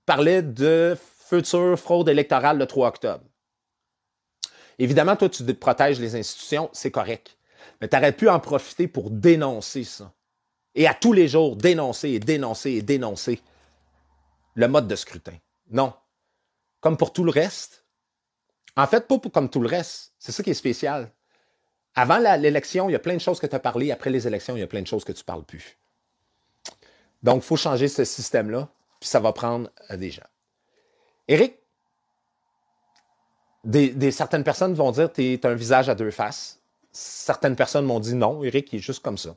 parlaient de future fraude électorale le 3 octobre. Évidemment, toi, tu protèges les institutions, c'est correct. Mais tu aurais pu en profiter pour dénoncer ça. Et à tous les jours, dénoncer et dénoncer et dénoncer le mode de scrutin. Non. Comme pour tout le reste. En fait, pas comme tout le reste. C'est ça qui est spécial. Avant l'élection, il y a plein de choses que tu as parlé. Après les élections, il y a plein de choses que tu ne parles plus. Donc, il faut changer ce système-là, puis ça va prendre euh, des gens. Éric, des, certaines personnes vont dire que tu as un visage à deux faces. Certaines personnes m'ont dit non, Eric, il est juste comme ça.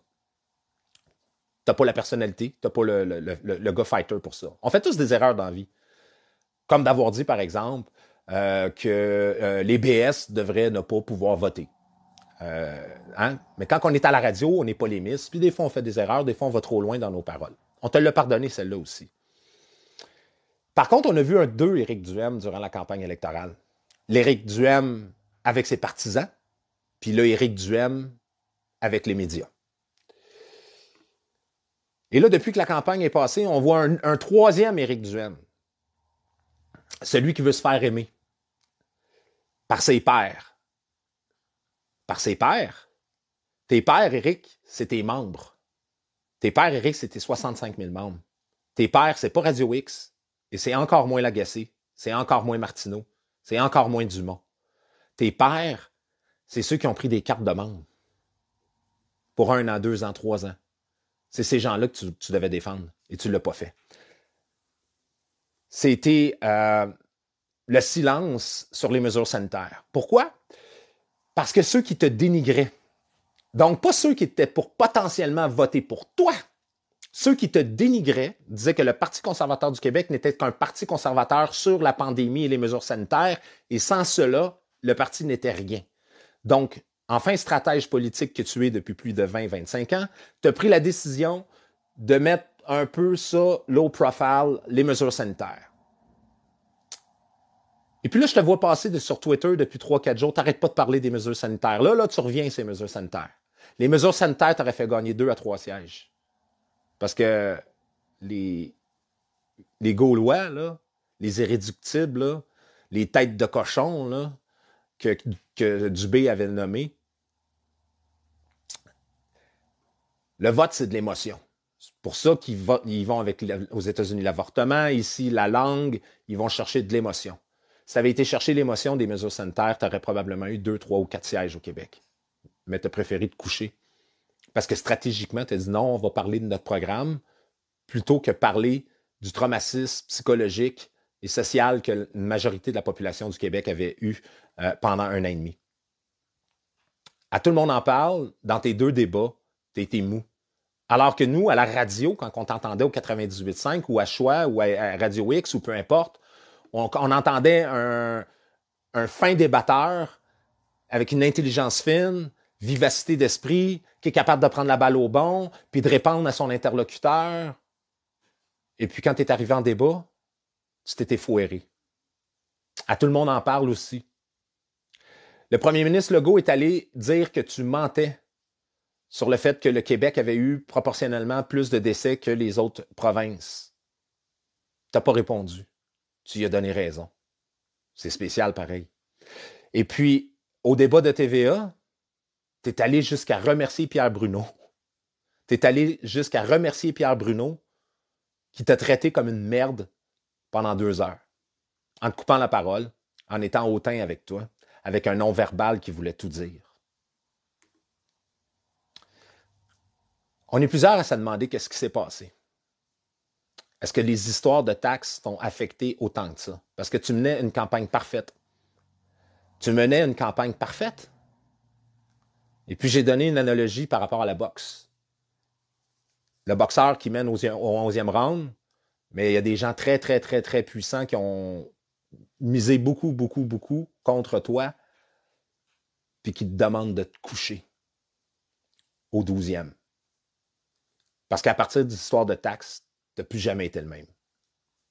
Tu n'as pas la personnalité, tu n'as pas le, le, gars fighter pour ça. On fait tous des erreurs dans la vie. Comme d'avoir dit, par exemple, euh, que euh, les BS devraient ne pas pouvoir voter. Euh, hein? Mais quand on est à la radio, on est polémiste, puis des fois on fait des erreurs, des fois on va trop loin dans nos paroles. On te l'a pardonné, celle-là aussi. Par contre, on a vu un 2 Éric Duhem durant la campagne électorale. L'Éric Duhem avec ses partisans, puis là, Éric Duhem avec les médias. Et là, depuis que la campagne est passée, on voit un, troisième Éric Duhem. Celui qui veut se faire aimer. Par ses pères. Par ses pères. Tes pères, Éric, c'est tes membres. Tes pères, Éric, c'est tes 65 000 membres. Tes pères, c'est pas Radio X. Et c'est encore moins Lagacé. C'est encore moins Martineau. C'est encore moins Dumont. Tes pères, c'est ceux qui ont pris des cartes de membres. Pour un an, deux ans, trois ans. C'est ces gens-là que tu, devais défendre et tu ne l'as pas fait. C'était euh, le silence sur les mesures sanitaires. Pourquoi? Parce que ceux qui te dénigraient, donc pas ceux qui étaient pour potentiellement voter pour toi, ceux qui te dénigraient disaient que le Parti conservateur du Québec n'était qu'un parti conservateur sur la pandémie et les mesures sanitaires, et sans cela, le parti n'était rien. Donc, enfin stratège politique que tu es depuis plus de 20-25 ans, tu as pris la décision de mettre un peu ça, low profile, les mesures sanitaires. Et puis là, je te vois passer sur Twitter depuis 3-4 jours, tu n'arrêtes pas de parler des mesures sanitaires. Là, là, tu reviens ces mesures sanitaires. Les mesures sanitaires t'auraient fait gagner 2 à 3 sièges. Parce que les, les Gaulois, là, les irréductibles, les têtes de cochon que, que Dubé avait nommé, Le vote, c'est de l'émotion. C'est pour ça qu'ils vont avec aux États-Unis l'avortement, ici la langue, ils vont chercher de l'émotion. Si tu avais été chercher l'émotion des mesures sanitaires, tu aurais probablement eu deux, trois ou quatre sièges au Québec. Mais tu as préféré te coucher. Parce que stratégiquement, tu as dit non, on va parler de notre programme plutôt que parler du traumatisme psychologique et social que la majorité de la population du Québec avait eu euh, pendant un an et demi. À tout le monde en parle, dans tes deux débats, tu été mou. Alors que nous, à la radio, quand on t'entendait au 98.5 ou à Choix ou à Radio X ou peu importe, on, entendait un, fin débatteur avec une intelligence fine, vivacité d'esprit, qui est capable de prendre la balle au bon, puis de répondre à son interlocuteur. Et puis quand tu es arrivé en débat, tu t'étais foiré. À tout le monde en parle aussi. Le premier ministre Legault est allé dire que tu mentais sur le fait que le Québec avait eu proportionnellement plus de décès que les autres provinces. Tu n'as pas répondu. Tu y as donné raison. C'est spécial pareil. Et puis, au débat de TVA, tu es allé jusqu'à remercier Pierre Bruno. Tu es allé jusqu'à remercier Pierre Bruno qui t'a traité comme une merde pendant deux heures, en te coupant la parole, en étant hautain avec toi, avec un nom verbal qui voulait tout dire. On est plusieurs à se demander qu'est-ce qui s'est passé. Est-ce que les histoires de taxes t'ont affecté autant que ça? Parce que tu menais une campagne parfaite. Tu menais une campagne parfaite. Et puis j'ai donné une analogie par rapport à la boxe. Le boxeur qui mène au 11e round, mais il y a des gens très, très, très, très puissants qui ont misé beaucoup, beaucoup, beaucoup contre toi, puis qui te demandent de te coucher au 12e. Parce qu'à partir de l'histoire de taxes, tu n'as plus jamais été le même.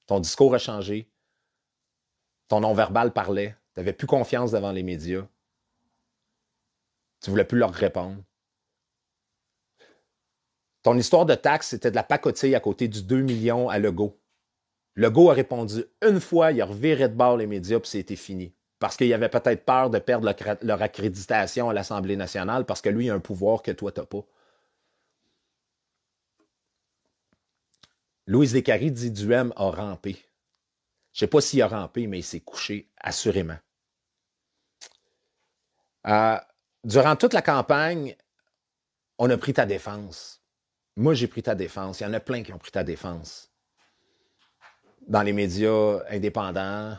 Ton discours a changé. Ton non-verbal parlait. Tu n'avais plus confiance devant les médias. Tu ne voulais plus leur répondre. Ton histoire de taxes, c'était de la pacotille à côté du 2 millions à Legault. Legault a répondu une fois, il a reviré de bord les médias, puis c'était fini. Parce qu'il avait peut-être peur de perdre leur accréditation à l'Assemblée nationale, parce que lui, il a un pouvoir que toi, tu n'as pas. Louise Descaries dit Duhem a rampé. Je ne sais pas s'il a rampé, mais il s'est couché, assurément. Euh, durant toute la campagne, on a pris ta défense. Moi, j'ai pris ta défense. Il y en a plein qui ont pris ta défense. Dans les médias indépendants,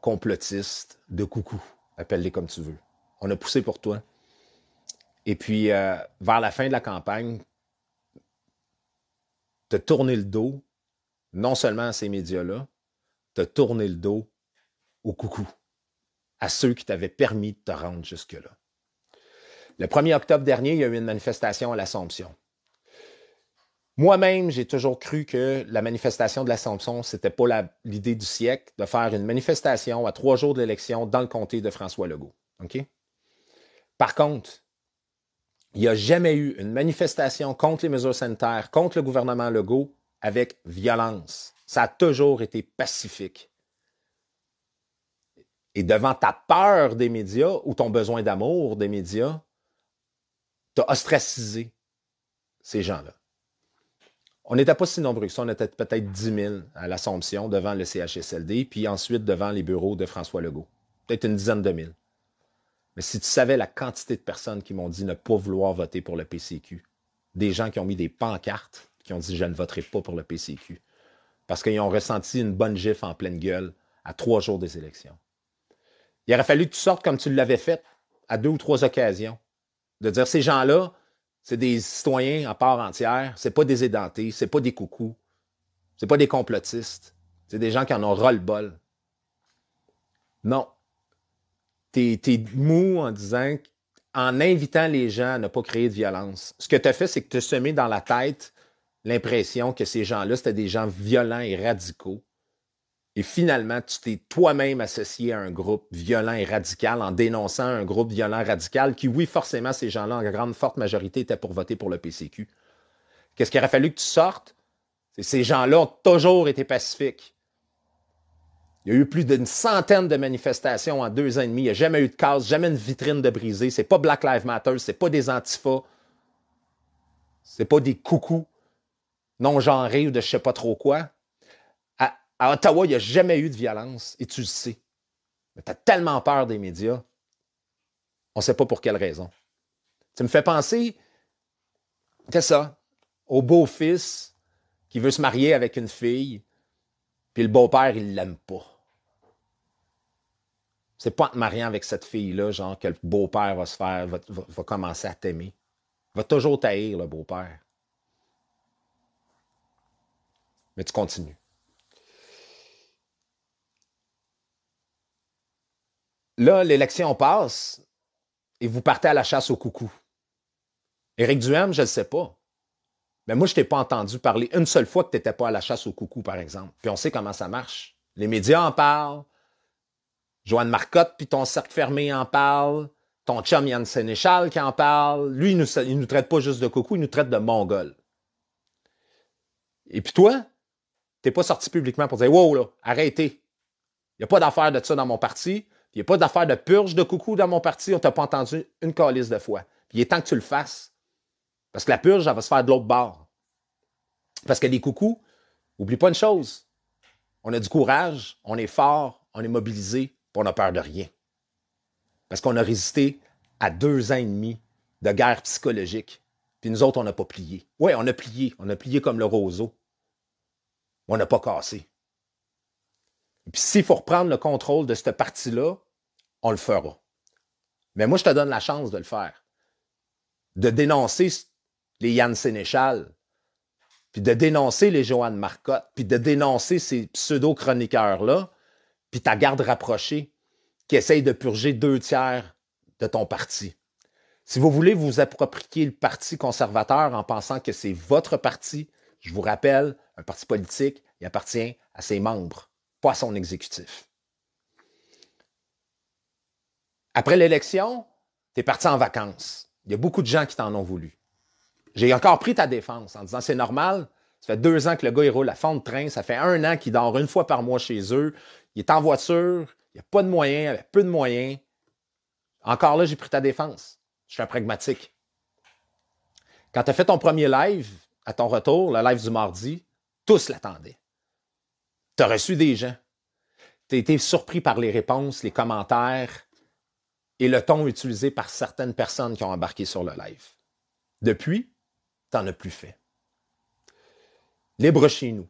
complotistes, de coucou, appelle-les comme tu veux. On a poussé pour toi. Et puis, euh, vers la fin de la campagne, te tourner le dos, non seulement à ces médias-là, te tourner le dos au coucou, à ceux qui t'avaient permis de te rendre jusque-là. Le 1er octobre dernier, il y a eu une manifestation à l'Assomption. Moi-même, j'ai toujours cru que la manifestation de l'Assomption, ce n'était pas l'idée du siècle de faire une manifestation à trois jours de l'élection dans le comté de François Legault. Par contre, il n'y a jamais eu une manifestation contre les mesures sanitaires, contre le gouvernement Legault, avec violence. Ça a toujours été pacifique. Et devant ta peur des médias ou ton besoin d'amour des médias, tu as ostracisé ces gens-là. On n'était pas si nombreux que ça, on était peut-être 10 000 à l'Assomption devant le CHSLD, puis ensuite devant les bureaux de François Legault. Peut-être une dizaine de mille. Mais si tu savais la quantité de personnes qui m'ont dit ne pas vouloir voter pour le PCQ, des gens qui ont mis des pancartes, qui ont dit je ne voterai pas pour le PCQ, parce qu'ils ont ressenti une bonne gifle en pleine gueule à trois jours des élections. Il aurait fallu que tu sortes comme tu l'avais fait à deux ou trois occasions, de dire ces gens-là, c'est des citoyens à part entière, c'est pas des édentés, c'est pas des coucous, c'est pas des complotistes, c'est des gens qui en ont ras-le-bol. Non, t'es, mou en disant, en invitant les gens à ne pas créer de violence. Ce que tu as fait, c'est que tu as semé dans la tête l'impression que ces gens-là, c'était des gens violents et radicaux. Et finalement, tu t'es toi-même associé à un groupe violent et radical en dénonçant un groupe violent et radical qui, oui, forcément, ces gens-là, en grande forte majorité, étaient pour voter pour le PCQ. Qu'est-ce qu'il aurait fallu que tu sortes? ces gens-là ont toujours été pacifiques. Il y a eu plus d'une centaine de manifestations en deux ans et demi. Il n'y a jamais eu de casse, jamais une vitrine de brisée. C'est pas Black Lives Matter, c'est pas des antifas. C'est pas des coucous non genrés ou de je sais pas trop quoi. À, Ottawa, il n'y a jamais eu de violence et tu le sais. Mais tu as tellement peur des médias. On ne sait pas pour quelle raison. Tu me fais penser, c'est ça, au beau-fils qui veut se marier avec une fille, puis le beau-père, il l'aime pas. C'est pas en te mariant avec cette fille-là, genre, que le beau-père va se faire, va, commencer à t'aimer. Va toujours taïr, le beau-père. Mais tu continues. Là, l'élection passe et vous partez à la chasse au coucou. Éric Duhem, je ne le sais pas. Mais moi, je t'ai pas entendu parler une seule fois que tu n'étais pas à la chasse au coucou, par exemple. Puis on sait comment ça marche. Les médias en parlent. Joanne Marcotte, puis ton cercle fermé en parle. Ton chum Yann Sénéchal qui en parle. Lui, il nous, il nous traite pas juste de coucou, il nous traite de mongol. Et puis toi, t'es pas sorti publiquement pour dire Wow, là, arrêtez. Il n'y a pas d'affaire de ça dans mon parti. Il n'y a pas d'affaire de purge de coucou dans mon parti. On t'a pas entendu une calice de fois. Puis il est temps que tu le fasses. Parce que la purge, elle va se faire de l'autre bord. Parce que les coucous, oublie pas une chose. On a du courage, on est fort, on est mobilisé, on n'a peur de rien. Parce qu'on a résisté à deux ans et demi de guerre psychologique. Puis nous autres, on n'a pas plié. Oui, on a plié. On a plié comme le roseau. On n'a pas cassé. Puis s'il faut reprendre le contrôle de cette partie-là, on le fera. Mais moi, je te donne la chance de le faire. De dénoncer les Yann Sénéchal, puis de dénoncer les Joanne Marcotte, puis de dénoncer ces pseudo-chroniqueurs-là, puis ta garde rapprochée qui essaye de purger deux tiers de ton parti. Si vous voulez vous approprier le Parti conservateur en pensant que c'est votre parti, je vous rappelle, un parti politique, il appartient à ses membres, pas à son exécutif. Après l'élection, tu es parti en vacances. Il y a beaucoup de gens qui t'en ont voulu. J'ai encore pris ta défense en disant c'est normal. Ça fait deux ans que le gars il roule à fond de train. Ça fait un an qu'il dort une fois par mois chez eux. Il est en voiture. Il n'y a pas de moyens, il avait peu de moyens. Encore là, j'ai pris ta défense. Je suis un pragmatique. Quand tu as fait ton premier live, à ton retour, le live du mardi, tous l'attendaient. Tu as reçu des gens. Tu as été surpris par les réponses, les commentaires et le ton utilisé par certaines personnes qui ont embarqué sur le live. Depuis, tu n'en as plus fait. Libre chez nous.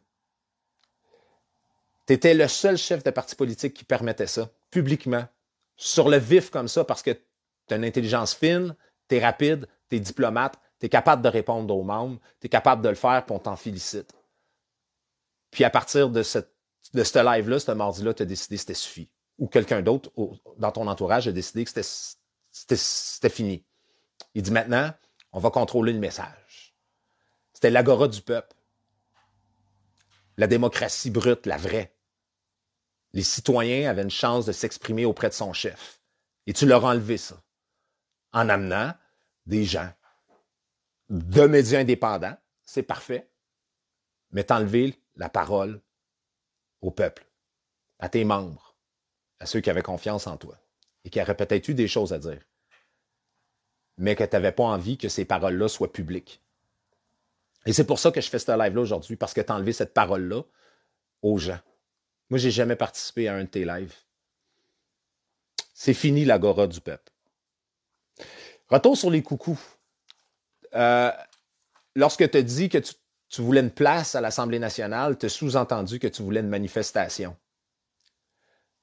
Tu étais le seul chef de parti politique qui permettait ça, publiquement, sur le vif comme ça, parce que tu as une intelligence fine, tu es rapide, tu es diplomate, tu es capable de répondre aux membres, tu es capable de le faire, puis on t'en félicite. Puis à partir de, cette, de ce live-là, ce mardi-là, tu as décidé que c'était suffi. Ou quelqu'un d'autre dans ton entourage a décidé que c'était fini. Il dit maintenant, on va contrôler le message. C'était l'agora du peuple. La démocratie brute, la vraie. Les citoyens avaient une chance de s'exprimer auprès de son chef. Et tu leur as enlevé ça. En amenant des gens de médias indépendants, c'est parfait, mais t'enlever la parole au peuple, à tes membres, à ceux qui avaient confiance en toi et qui auraient peut-être eu des choses à dire, mais que tu n'avais pas envie que ces paroles-là soient publiques. Et c'est pour ça que je fais ce live-là aujourd'hui, parce que tu enlevé cette parole-là aux gens. Moi, j'ai jamais participé à un de tes lives. C'est fini l'agora du peuple. Retour sur les coucous. Euh, lorsque tu as dit que tu, voulais une place à l'Assemblée nationale, tu as sous-entendu que tu voulais une manifestation.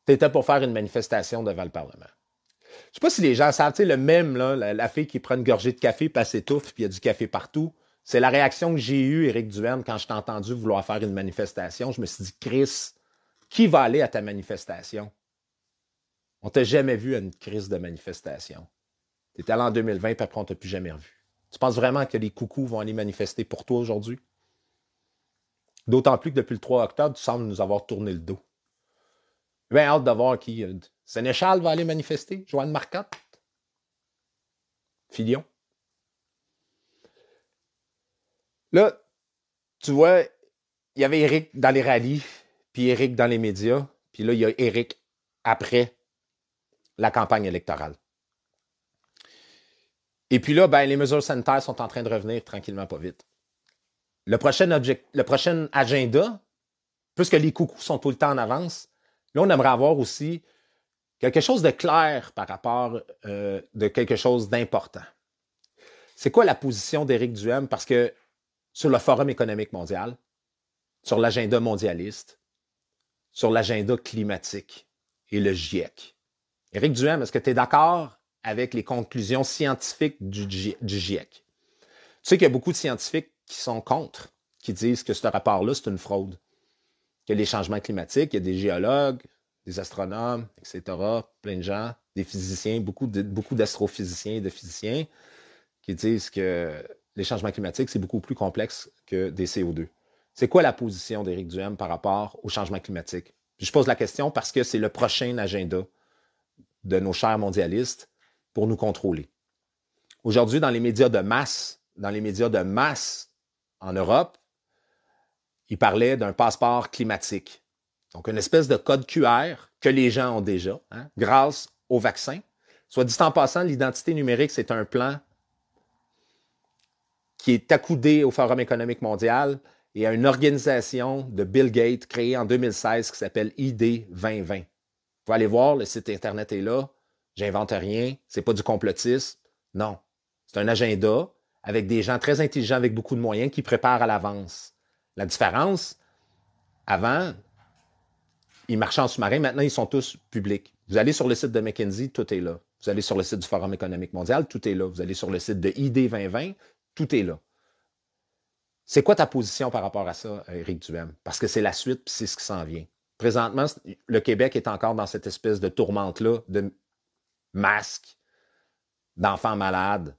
Tu étais pour faire une manifestation devant le Parlement. Je ne sais pas si les gens savent, le même, là, la, la, fille qui prend une gorgée de café, puis elle s'étouffe, puis il y a du café partout. C'est la réaction que j'ai eue, Éric Duhem, quand je t'ai entendu vouloir faire une manifestation. Je me suis dit, Chris, qui va aller à ta manifestation? On t'a jamais vu à une crise de manifestation. Tu es allé en 2020, puis après, on t'a plus jamais revu. Tu penses vraiment que les coucous vont aller manifester pour toi aujourd'hui? D'autant plus que depuis le 3 octobre, tu sembles nous avoir tourné le dos. Bien hâte de voir qui. euh, Sénéchal va aller manifester? Joanne Marcotte? Filion? Là, tu vois, il y avait Eric dans les rallyes, puis Eric dans les médias, puis là, il y a Eric après la campagne électorale. Et puis là, ben, les mesures sanitaires sont en train de revenir tranquillement, pas vite. Le prochain, agenda, puisque les coucous sont tout le temps en avance, là, on aimerait avoir aussi quelque chose de clair par rapport euh, de quelque chose d'important. C'est quoi la position d'Éric Duhem? Parce que sur le Forum économique mondial, sur l'agenda mondialiste, sur l'agenda climatique et le GIEC, Éric Duhem, est-ce que tu es d'accord avec les conclusions scientifiques du, GIEC? Tu sais qu'il y a beaucoup de scientifiques qui sont contre, qui disent que ce rapport-là, c'est une fraude. Que les changements climatiques, il y a des géologues, des astronomes, etc., plein de gens, des physiciens, beaucoup, beaucoup d'astrophysiciens et de physiciens qui disent que les changements climatiques, c'est beaucoup plus complexe que des CO2. C'est quoi la position d'Éric Duhem par rapport au changement climatique? je pose la question parce que c'est le prochain agenda de nos chers mondialistes pour nous contrôler. Aujourd'hui, dans les médias de masse, dans les médias de masse en Europe, il parlait d'un passeport climatique. Donc, une espèce de code QR que les gens ont déjà, hein, grâce au vaccin. Soit dit en passant, l'identité numérique, c'est un plan qui est accoudé au Forum économique mondial et à une organisation de Bill Gates créée en 2016 qui s'appelle ID 2020. Vous pouvez aller voir, le site Internet est là. J'invente rien. C'est pas du complotisme. Non. C'est un agenda avec des gens très intelligents, avec beaucoup de moyens, qui préparent à l'avance. La différence, avant, ils marchaient en sous-marin. Maintenant, ils sont tous publics. Vous allez sur le site de McKinsey, tout est là. Vous allez sur le site du Forum économique mondial, tout est là. Vous allez sur le site de ID 2020, tout est là. C'est quoi ta position par rapport à ça, Éric Duhem? Parce que c'est la suite, c'est ce qui s'en vient. Présentement, le Québec est encore dans cette espèce de tourmente-là de masques, d'enfants malades.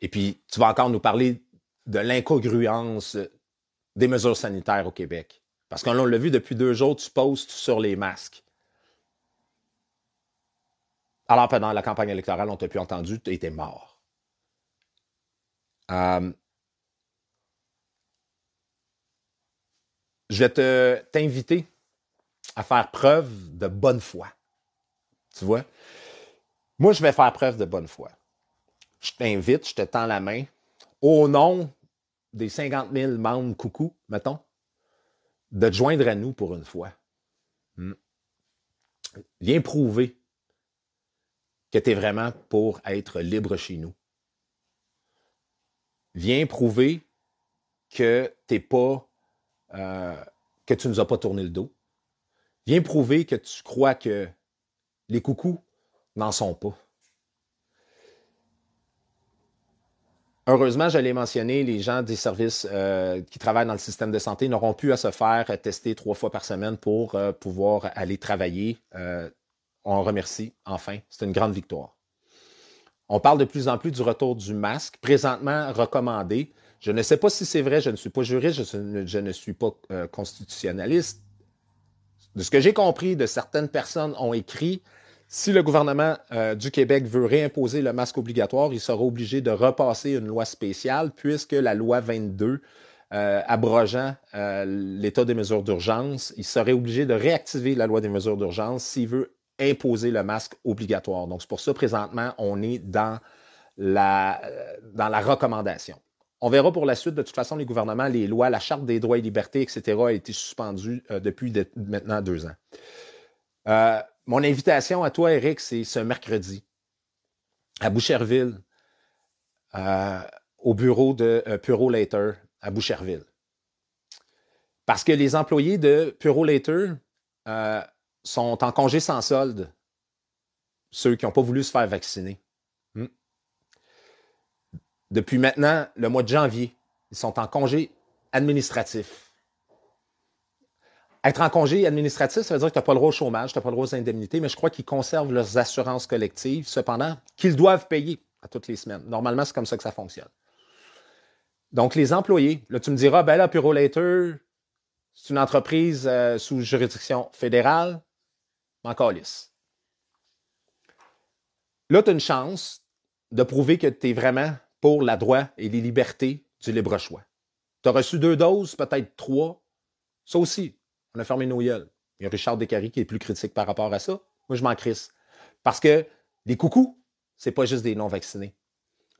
Et puis, tu vas encore nous parler de l'incongruence des mesures sanitaires au Québec. Parce qu'on l'a vu depuis deux jours, tu postes sur les masques. Alors, pendant la campagne électorale, on t'a plus entendu, tu étais mort. Euh, je vais t'inviter à faire preuve de bonne foi. Tu vois? Moi, je vais faire preuve de bonne foi. Je t'invite, je te tends la main au nom des 50 000 membres coucou, mettons, de te joindre à nous pour une fois. Hmm. Viens prouver que tu es vraiment pour être libre chez nous viens prouver que t'es pas euh, que tu nous as pas tourné le dos. Viens prouver que tu crois que les coucous n'en sont pas. Heureusement, je l'ai mentionné, les gens des services euh, qui travaillent dans le système de santé n'auront plus à se faire tester trois fois par semaine pour euh, pouvoir aller travailler. on remercie, enfin, c'est une grande victoire. On parle de plus en plus du retour du masque, présentement recommandé. Je ne sais pas si c'est vrai, je ne suis pas juriste, je, ne, suis pas euh, constitutionnaliste. De ce que j'ai compris, de certaines personnes ont écrit, si le gouvernement euh, du Québec veut réimposer le masque obligatoire, il sera obligé de repasser une loi spéciale puisque la loi 22 euh, abrogeant l'état des mesures d'urgence, il serait obligé de réactiver la loi des mesures d'urgence s'il veut imposer le masque obligatoire. Donc, c'est pour ça, présentement, on est dans la, dans la recommandation. On verra pour la suite. De toute façon, les gouvernements, les lois, la Charte des droits et libertés, etc., a été suspendue euh, depuis maintenant deux ans. Euh, mon invitation à toi, Eric, c'est ce mercredi à Boucherville, euh, au bureau de Puro Later à Boucherville. Parce que les employés de Puro Later sont en congé sans solde, ceux qui n'ont pas voulu se faire vacciner. Hmm. Depuis maintenant, le mois de janvier, ils sont en congé administratif. Être en congé administratif, ça veut dire que tu n'as pas le droit au chômage, tu n'as pas le droit aux indemnités, mais je crois qu'ils conservent leurs assurances collectives, cependant, qu'ils doivent payer à toutes les semaines. Normalement, c'est comme ça que ça fonctionne. Donc, les employés, là, tu me diras, ben là, Later, c'est une entreprise euh, sous juridiction fédérale encore lisse. Là, tu as une chance de prouver que tu es vraiment pour la droit et les libertés du libre choix. Tu as reçu deux doses, peut-être trois. Ça aussi, on a fermé nos gueules. Il y a Richard Descaries qui est plus critique par rapport à ça. Moi, je m'en crisse. Parce que les coucous, c'est pas juste des non-vaccinés.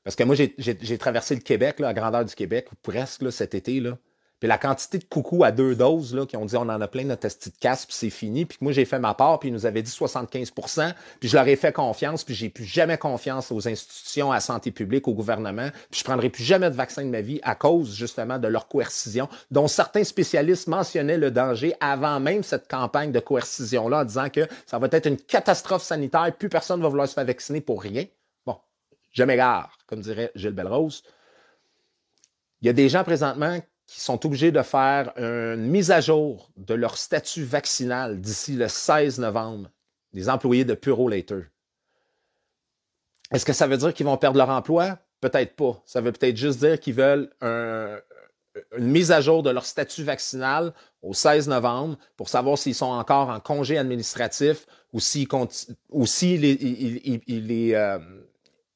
Parce que moi, j'ai traversé le Québec, la grandeur du Québec, presque cet été. Là. Puis la quantité de coucou à deux doses, là, qui ont dit on en a plein notre esti de casse, puis c'est fini. Puis moi, j'ai fait ma part, puis ils nous avaient dit 75% puis je leur ai fait confiance, puis j'ai plus jamais confiance aux institutions, à la santé publique, au gouvernement, puis je prendrai plus jamais de vaccin de ma vie à cause, justement, de leur coercition, dont certains spécialistes mentionnaient le danger avant même cette campagne de coercition-là, en disant que ça va être une catastrophe sanitaire, plus personne ne va vouloir se faire vacciner pour rien. Bon, je m'égare, comme dirait Gilles Belrose. Il y a des gens présentement qui sont obligés de faire une mise à jour de leur statut vaccinal d'ici le 16 novembre, les employés de Puro Later. Est-ce que ça veut dire qu'ils vont perdre leur emploi? Peut-être pas. Ça veut peut-être juste dire qu'ils veulent une mise à jour de leur statut vaccinal au 16 novembre pour savoir s'ils sont encore en congé administratif ou s'ils ou s'il il, il, euh,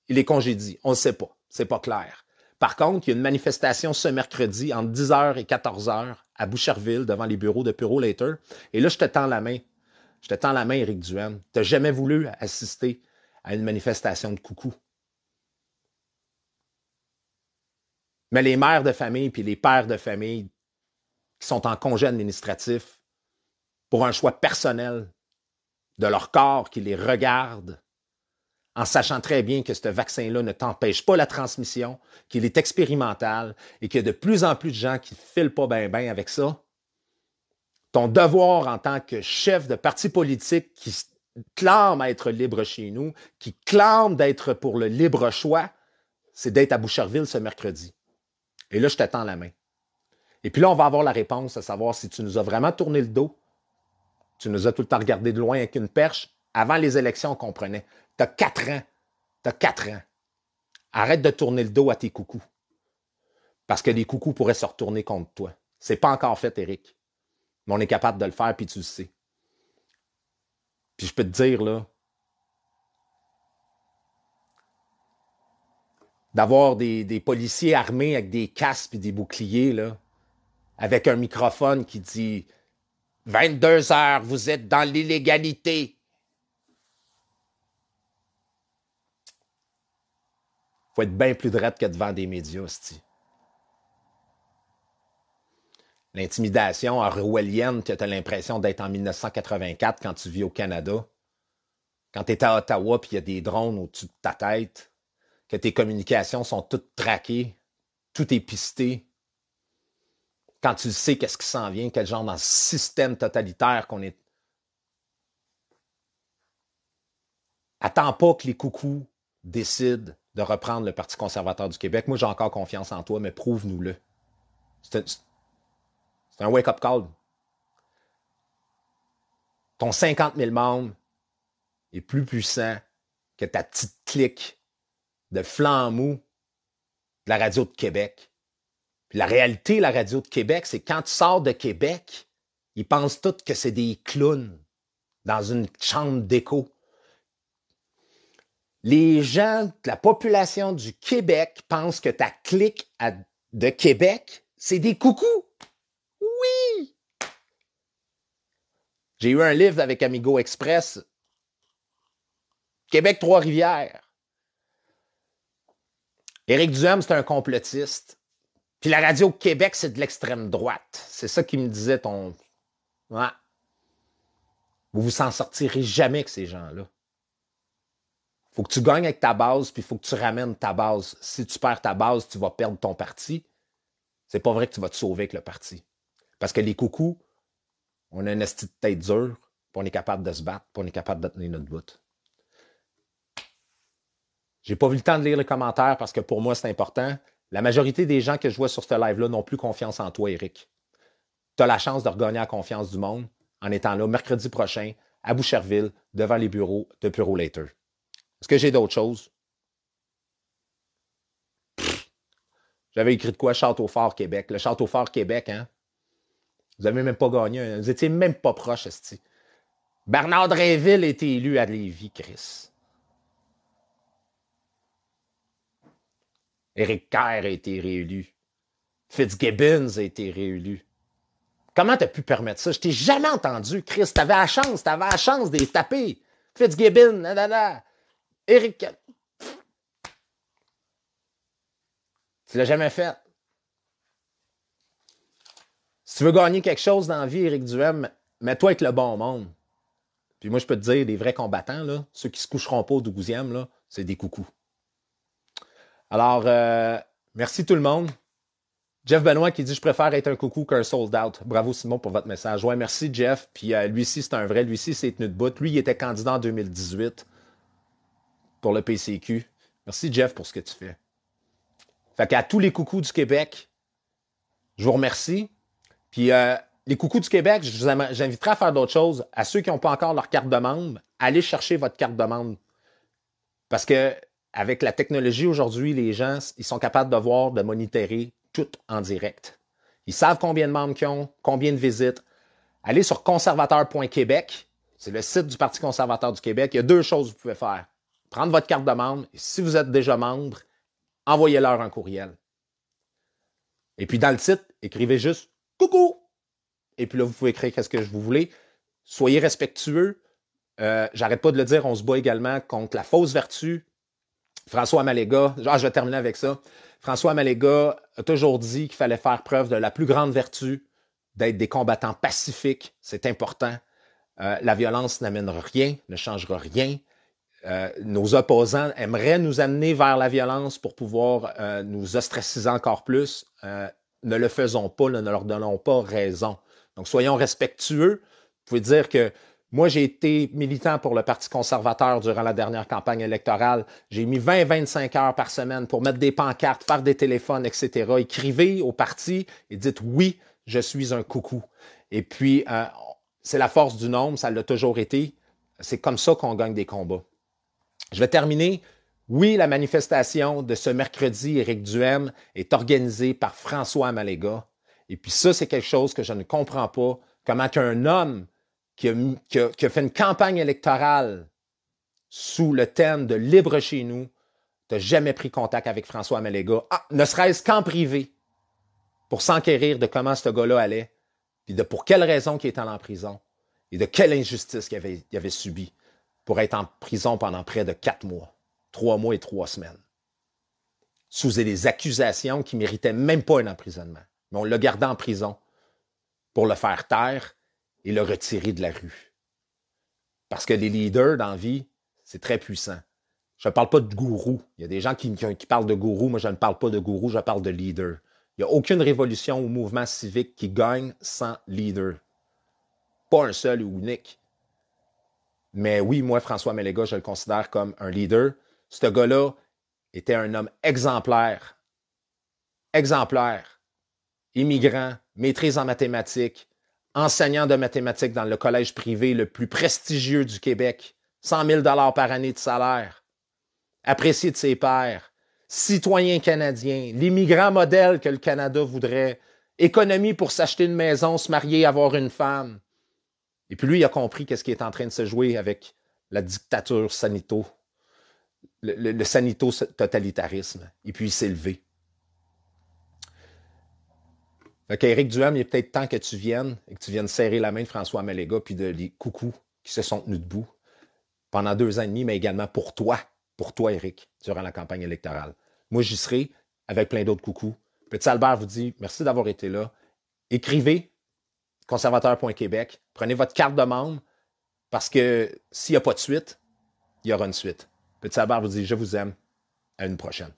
les congédie. On ne sait pas. C'est pas clair. Par contre, il y a une manifestation ce mercredi entre 10h et 14h à Boucherville devant les bureaux de Puro Later. Et là, je te tends la main. Je te tends la main, Éric Duhem. Tu n'as jamais voulu assister à une manifestation de coucou. Mais les mères de famille puis les pères de famille qui sont en congé administratif pour un choix personnel de leur corps qui les regarde, en sachant très bien que ce vaccin-là ne t'empêche pas la transmission, qu'il est expérimental et qu'il y a de plus en plus de gens qui ne filent pas bien bien avec ça, ton devoir en tant que chef de parti politique qui clame être libre chez nous, qui clame d'être pour le libre choix, c'est d'être à Boucherville ce mercredi. Et là, je t'attends la main. Et puis là, on va avoir la réponse à savoir si tu nous as vraiment tourné le dos, tu nous as tout le temps regardé de loin avec une perche. Avant les élections, on comprenait. T'as quatre ans. T'as quatre ans. Arrête de tourner le dos à tes coucous. Parce que les coucous pourraient se retourner contre toi. C'est pas encore fait, Eric. Mais on est capable de le faire, puis tu le sais. Puis je peux te dire, là, d'avoir des, des, policiers armés avec des casques et des boucliers, là, avec un microphone qui dit 22 heures, vous êtes dans l'illégalité. Faut être bien plus droite que devant des médias, L'intimidation orwellienne que tu as l'impression d'être en 1984 quand tu vis au Canada, quand tu es à Ottawa puis il y a des drones au-dessus de ta tête, que tes communications sont toutes traquées, tout est pisté, quand tu sais qu'est-ce qui s'en vient, quel genre de système totalitaire qu'on est. Attends pas que les coucous décident de reprendre le Parti conservateur du Québec. Moi, j'ai encore confiance en toi, mais prouve-nous-le. C'est un, wake-up call. Ton 50 000 membres est plus puissant que ta petite clique de flanc mou de la radio de Québec. La réalité, la radio de Québec, c'est quand tu sors de Québec, ils pensent tous que c'est des clowns dans une chambre d'écho les gens la population du Québec pensent que ta clique de Québec, c'est des coucous. Oui! J'ai eu un livre avec Amigo Express. Québec Trois-Rivières. Éric Duhem, c'est un complotiste. Puis la radio Québec, c'est de l'extrême droite. C'est ça qui me disait ton. Vous vous en sortirez jamais avec ces gens-là faut que tu gagnes avec ta base, puis il faut que tu ramènes ta base. Si tu perds ta base, tu vas perdre ton parti. C'est pas vrai que tu vas te sauver avec le parti. Parce que les coucous, on a une esti de tête dure, puis on est capable de se battre, puis on est capable de tenir notre bout. J'ai pas vu le temps de lire les commentaires parce que pour moi, c'est important. La majorité des gens que je vois sur ce live-là n'ont plus confiance en toi, Eric. Tu as la chance de regagner la confiance du monde en étant là mercredi prochain à Boucherville devant les bureaux de Puro Later. Est-ce que j'ai d'autres choses? J'avais écrit de quoi? Château-Fort, Québec. Le Château-Fort, Québec, hein? Vous n'avez même pas gagné. Vous n'étiez même pas proche, Esti. Bernard Dréville été élu à Lévis, Chris. Éric Kerr a été réélu. Fitzgibbons a été réélu. Comment tu as pu permettre ça? Je t'ai jamais entendu, Chris. T'avais la chance, t'avais la chance de les taper. Fitzgibbon, nanana. Eric. Tu l'as jamais fait. Si tu veux gagner quelque chose dans la vie, Éric Duhem, mets-toi avec le bon monde. Puis moi, je peux te dire, les vrais combattants, là, ceux qui se coucheront pas au 12e, là, c'est des coucous. Alors, euh, merci tout le monde. Jeff Benoît qui dit Je préfère être un coucou qu'un sold out. Bravo Simon pour votre message. Ouais, merci Jeff. Puis euh, lui ci c'est un vrai. Lui ci c'est tenu de bout. Lui, il était candidat en 2018 pour le PCQ. Merci Jeff pour ce que tu fais. Fait qu'à tous les coucous du Québec, je vous remercie. Puis euh, les coucous du Québec, j'inviterai à faire d'autres choses. À ceux qui n'ont pas encore leur carte de membre, allez chercher votre carte de membre. Parce que avec la technologie aujourd'hui, les gens, ils sont capables de voir, de monitorer tout en direct. Ils savent combien de membres ils ont, combien de visites. Allez sur conservateur.québec, c'est le site du Parti conservateur du Québec. Il y a deux choses que vous pouvez faire. Prendre votre carte de membre et si vous êtes déjà membre, envoyez-leur un courriel. Et puis dans le site, écrivez juste coucou. Et puis là, vous pouvez écrire qu'est-ce que vous voulez. Soyez respectueux. Euh, j'arrête pas de le dire, on se bat également contre la fausse vertu. François Maléga, ah, je vais terminer avec ça. François Maléga a toujours dit qu'il fallait faire preuve de la plus grande vertu, d'être des combattants pacifiques. C'est important. Euh, la violence n'amène rien, ne changera rien. Euh, nos opposants aimeraient nous amener vers la violence pour pouvoir euh, nous ostraciser encore plus. ne le faisons pas, ne leur donnons pas raison. Donc, soyons respectueux. Vous pouvez dire que moi, j'ai été militant pour le Parti conservateur durant la dernière campagne électorale. J'ai mis 20-25 heures par semaine pour mettre des pancartes, faire des téléphones, etc. Écrivez au parti et dites oui, je suis un coucou. Et puis, euh, c'est la force du nombre, ça l'a toujours été. C'est comme ça qu'on gagne des combats. Je vais terminer. Oui, la manifestation de ce mercredi, Éric Duhem, est organisée par François Maléga. Et puis ça, c'est quelque chose que je ne comprends pas. Comment qu'un homme qui a, fait une campagne électorale sous le thème de libre chez nous, tu jamais pris contact avec François Maléga, ah, ne serait-ce qu'en privé, pour s'enquérir de comment ce gars-là allait, puis de pour quelle raison il était en prison, et de quelle injustice qu'il avait, avait subi pour être en prison pendant près de quatre mois, trois mois et trois semaines, sous des accusations qui méritaient même pas un emprisonnement. Mais on l'a gardé en prison pour le faire taire et le retirer de la rue. Parce que les leaders dans la vie, c'est très puissant. Je ne parle pas de gourou. Il y a des gens qui, qui, parlent de gourou. Moi, je ne parle pas de gourou, je parle de leader. Il n'y a aucune révolution ou mouvement civique qui gagne sans leader. Pas un seul ou unique. Mais oui, moi, François Méléga, je le considère comme un leader. Ce gars-là était un homme exemplaire. Exemplaire. Immigrant, maîtrise en mathématiques, enseignant de mathématiques dans le collège privé le plus prestigieux du Québec, 100 000 par année de salaire, apprécié de ses pairs, citoyen canadien, l'immigrant modèle que le Canada voudrait, économie pour s'acheter une maison, se marier, avoir une femme. Et puis lui, il a compris qu'est-ce qui est en train de se jouer avec la dictature sanito, le, sanito-totalitarisme. Et puis il s'est levé. Fait Éric Duham, il est peut-être temps que tu viennes et que tu viennes serrer la main de François Maléga puis de les coucous qui se sont tenus debout pendant deux ans et demi, mais également pour toi, pour toi, Éric, durant la campagne électorale. Moi, j'y serai avec plein d'autres coucous. Petit Albert vous dit merci d'avoir été là. Écrivez conservateur.québec, prenez votre carte de membre parce que s'il n'y a pas de suite, il y aura une suite. Petit Albert vous dit je vous aime. À une prochaine.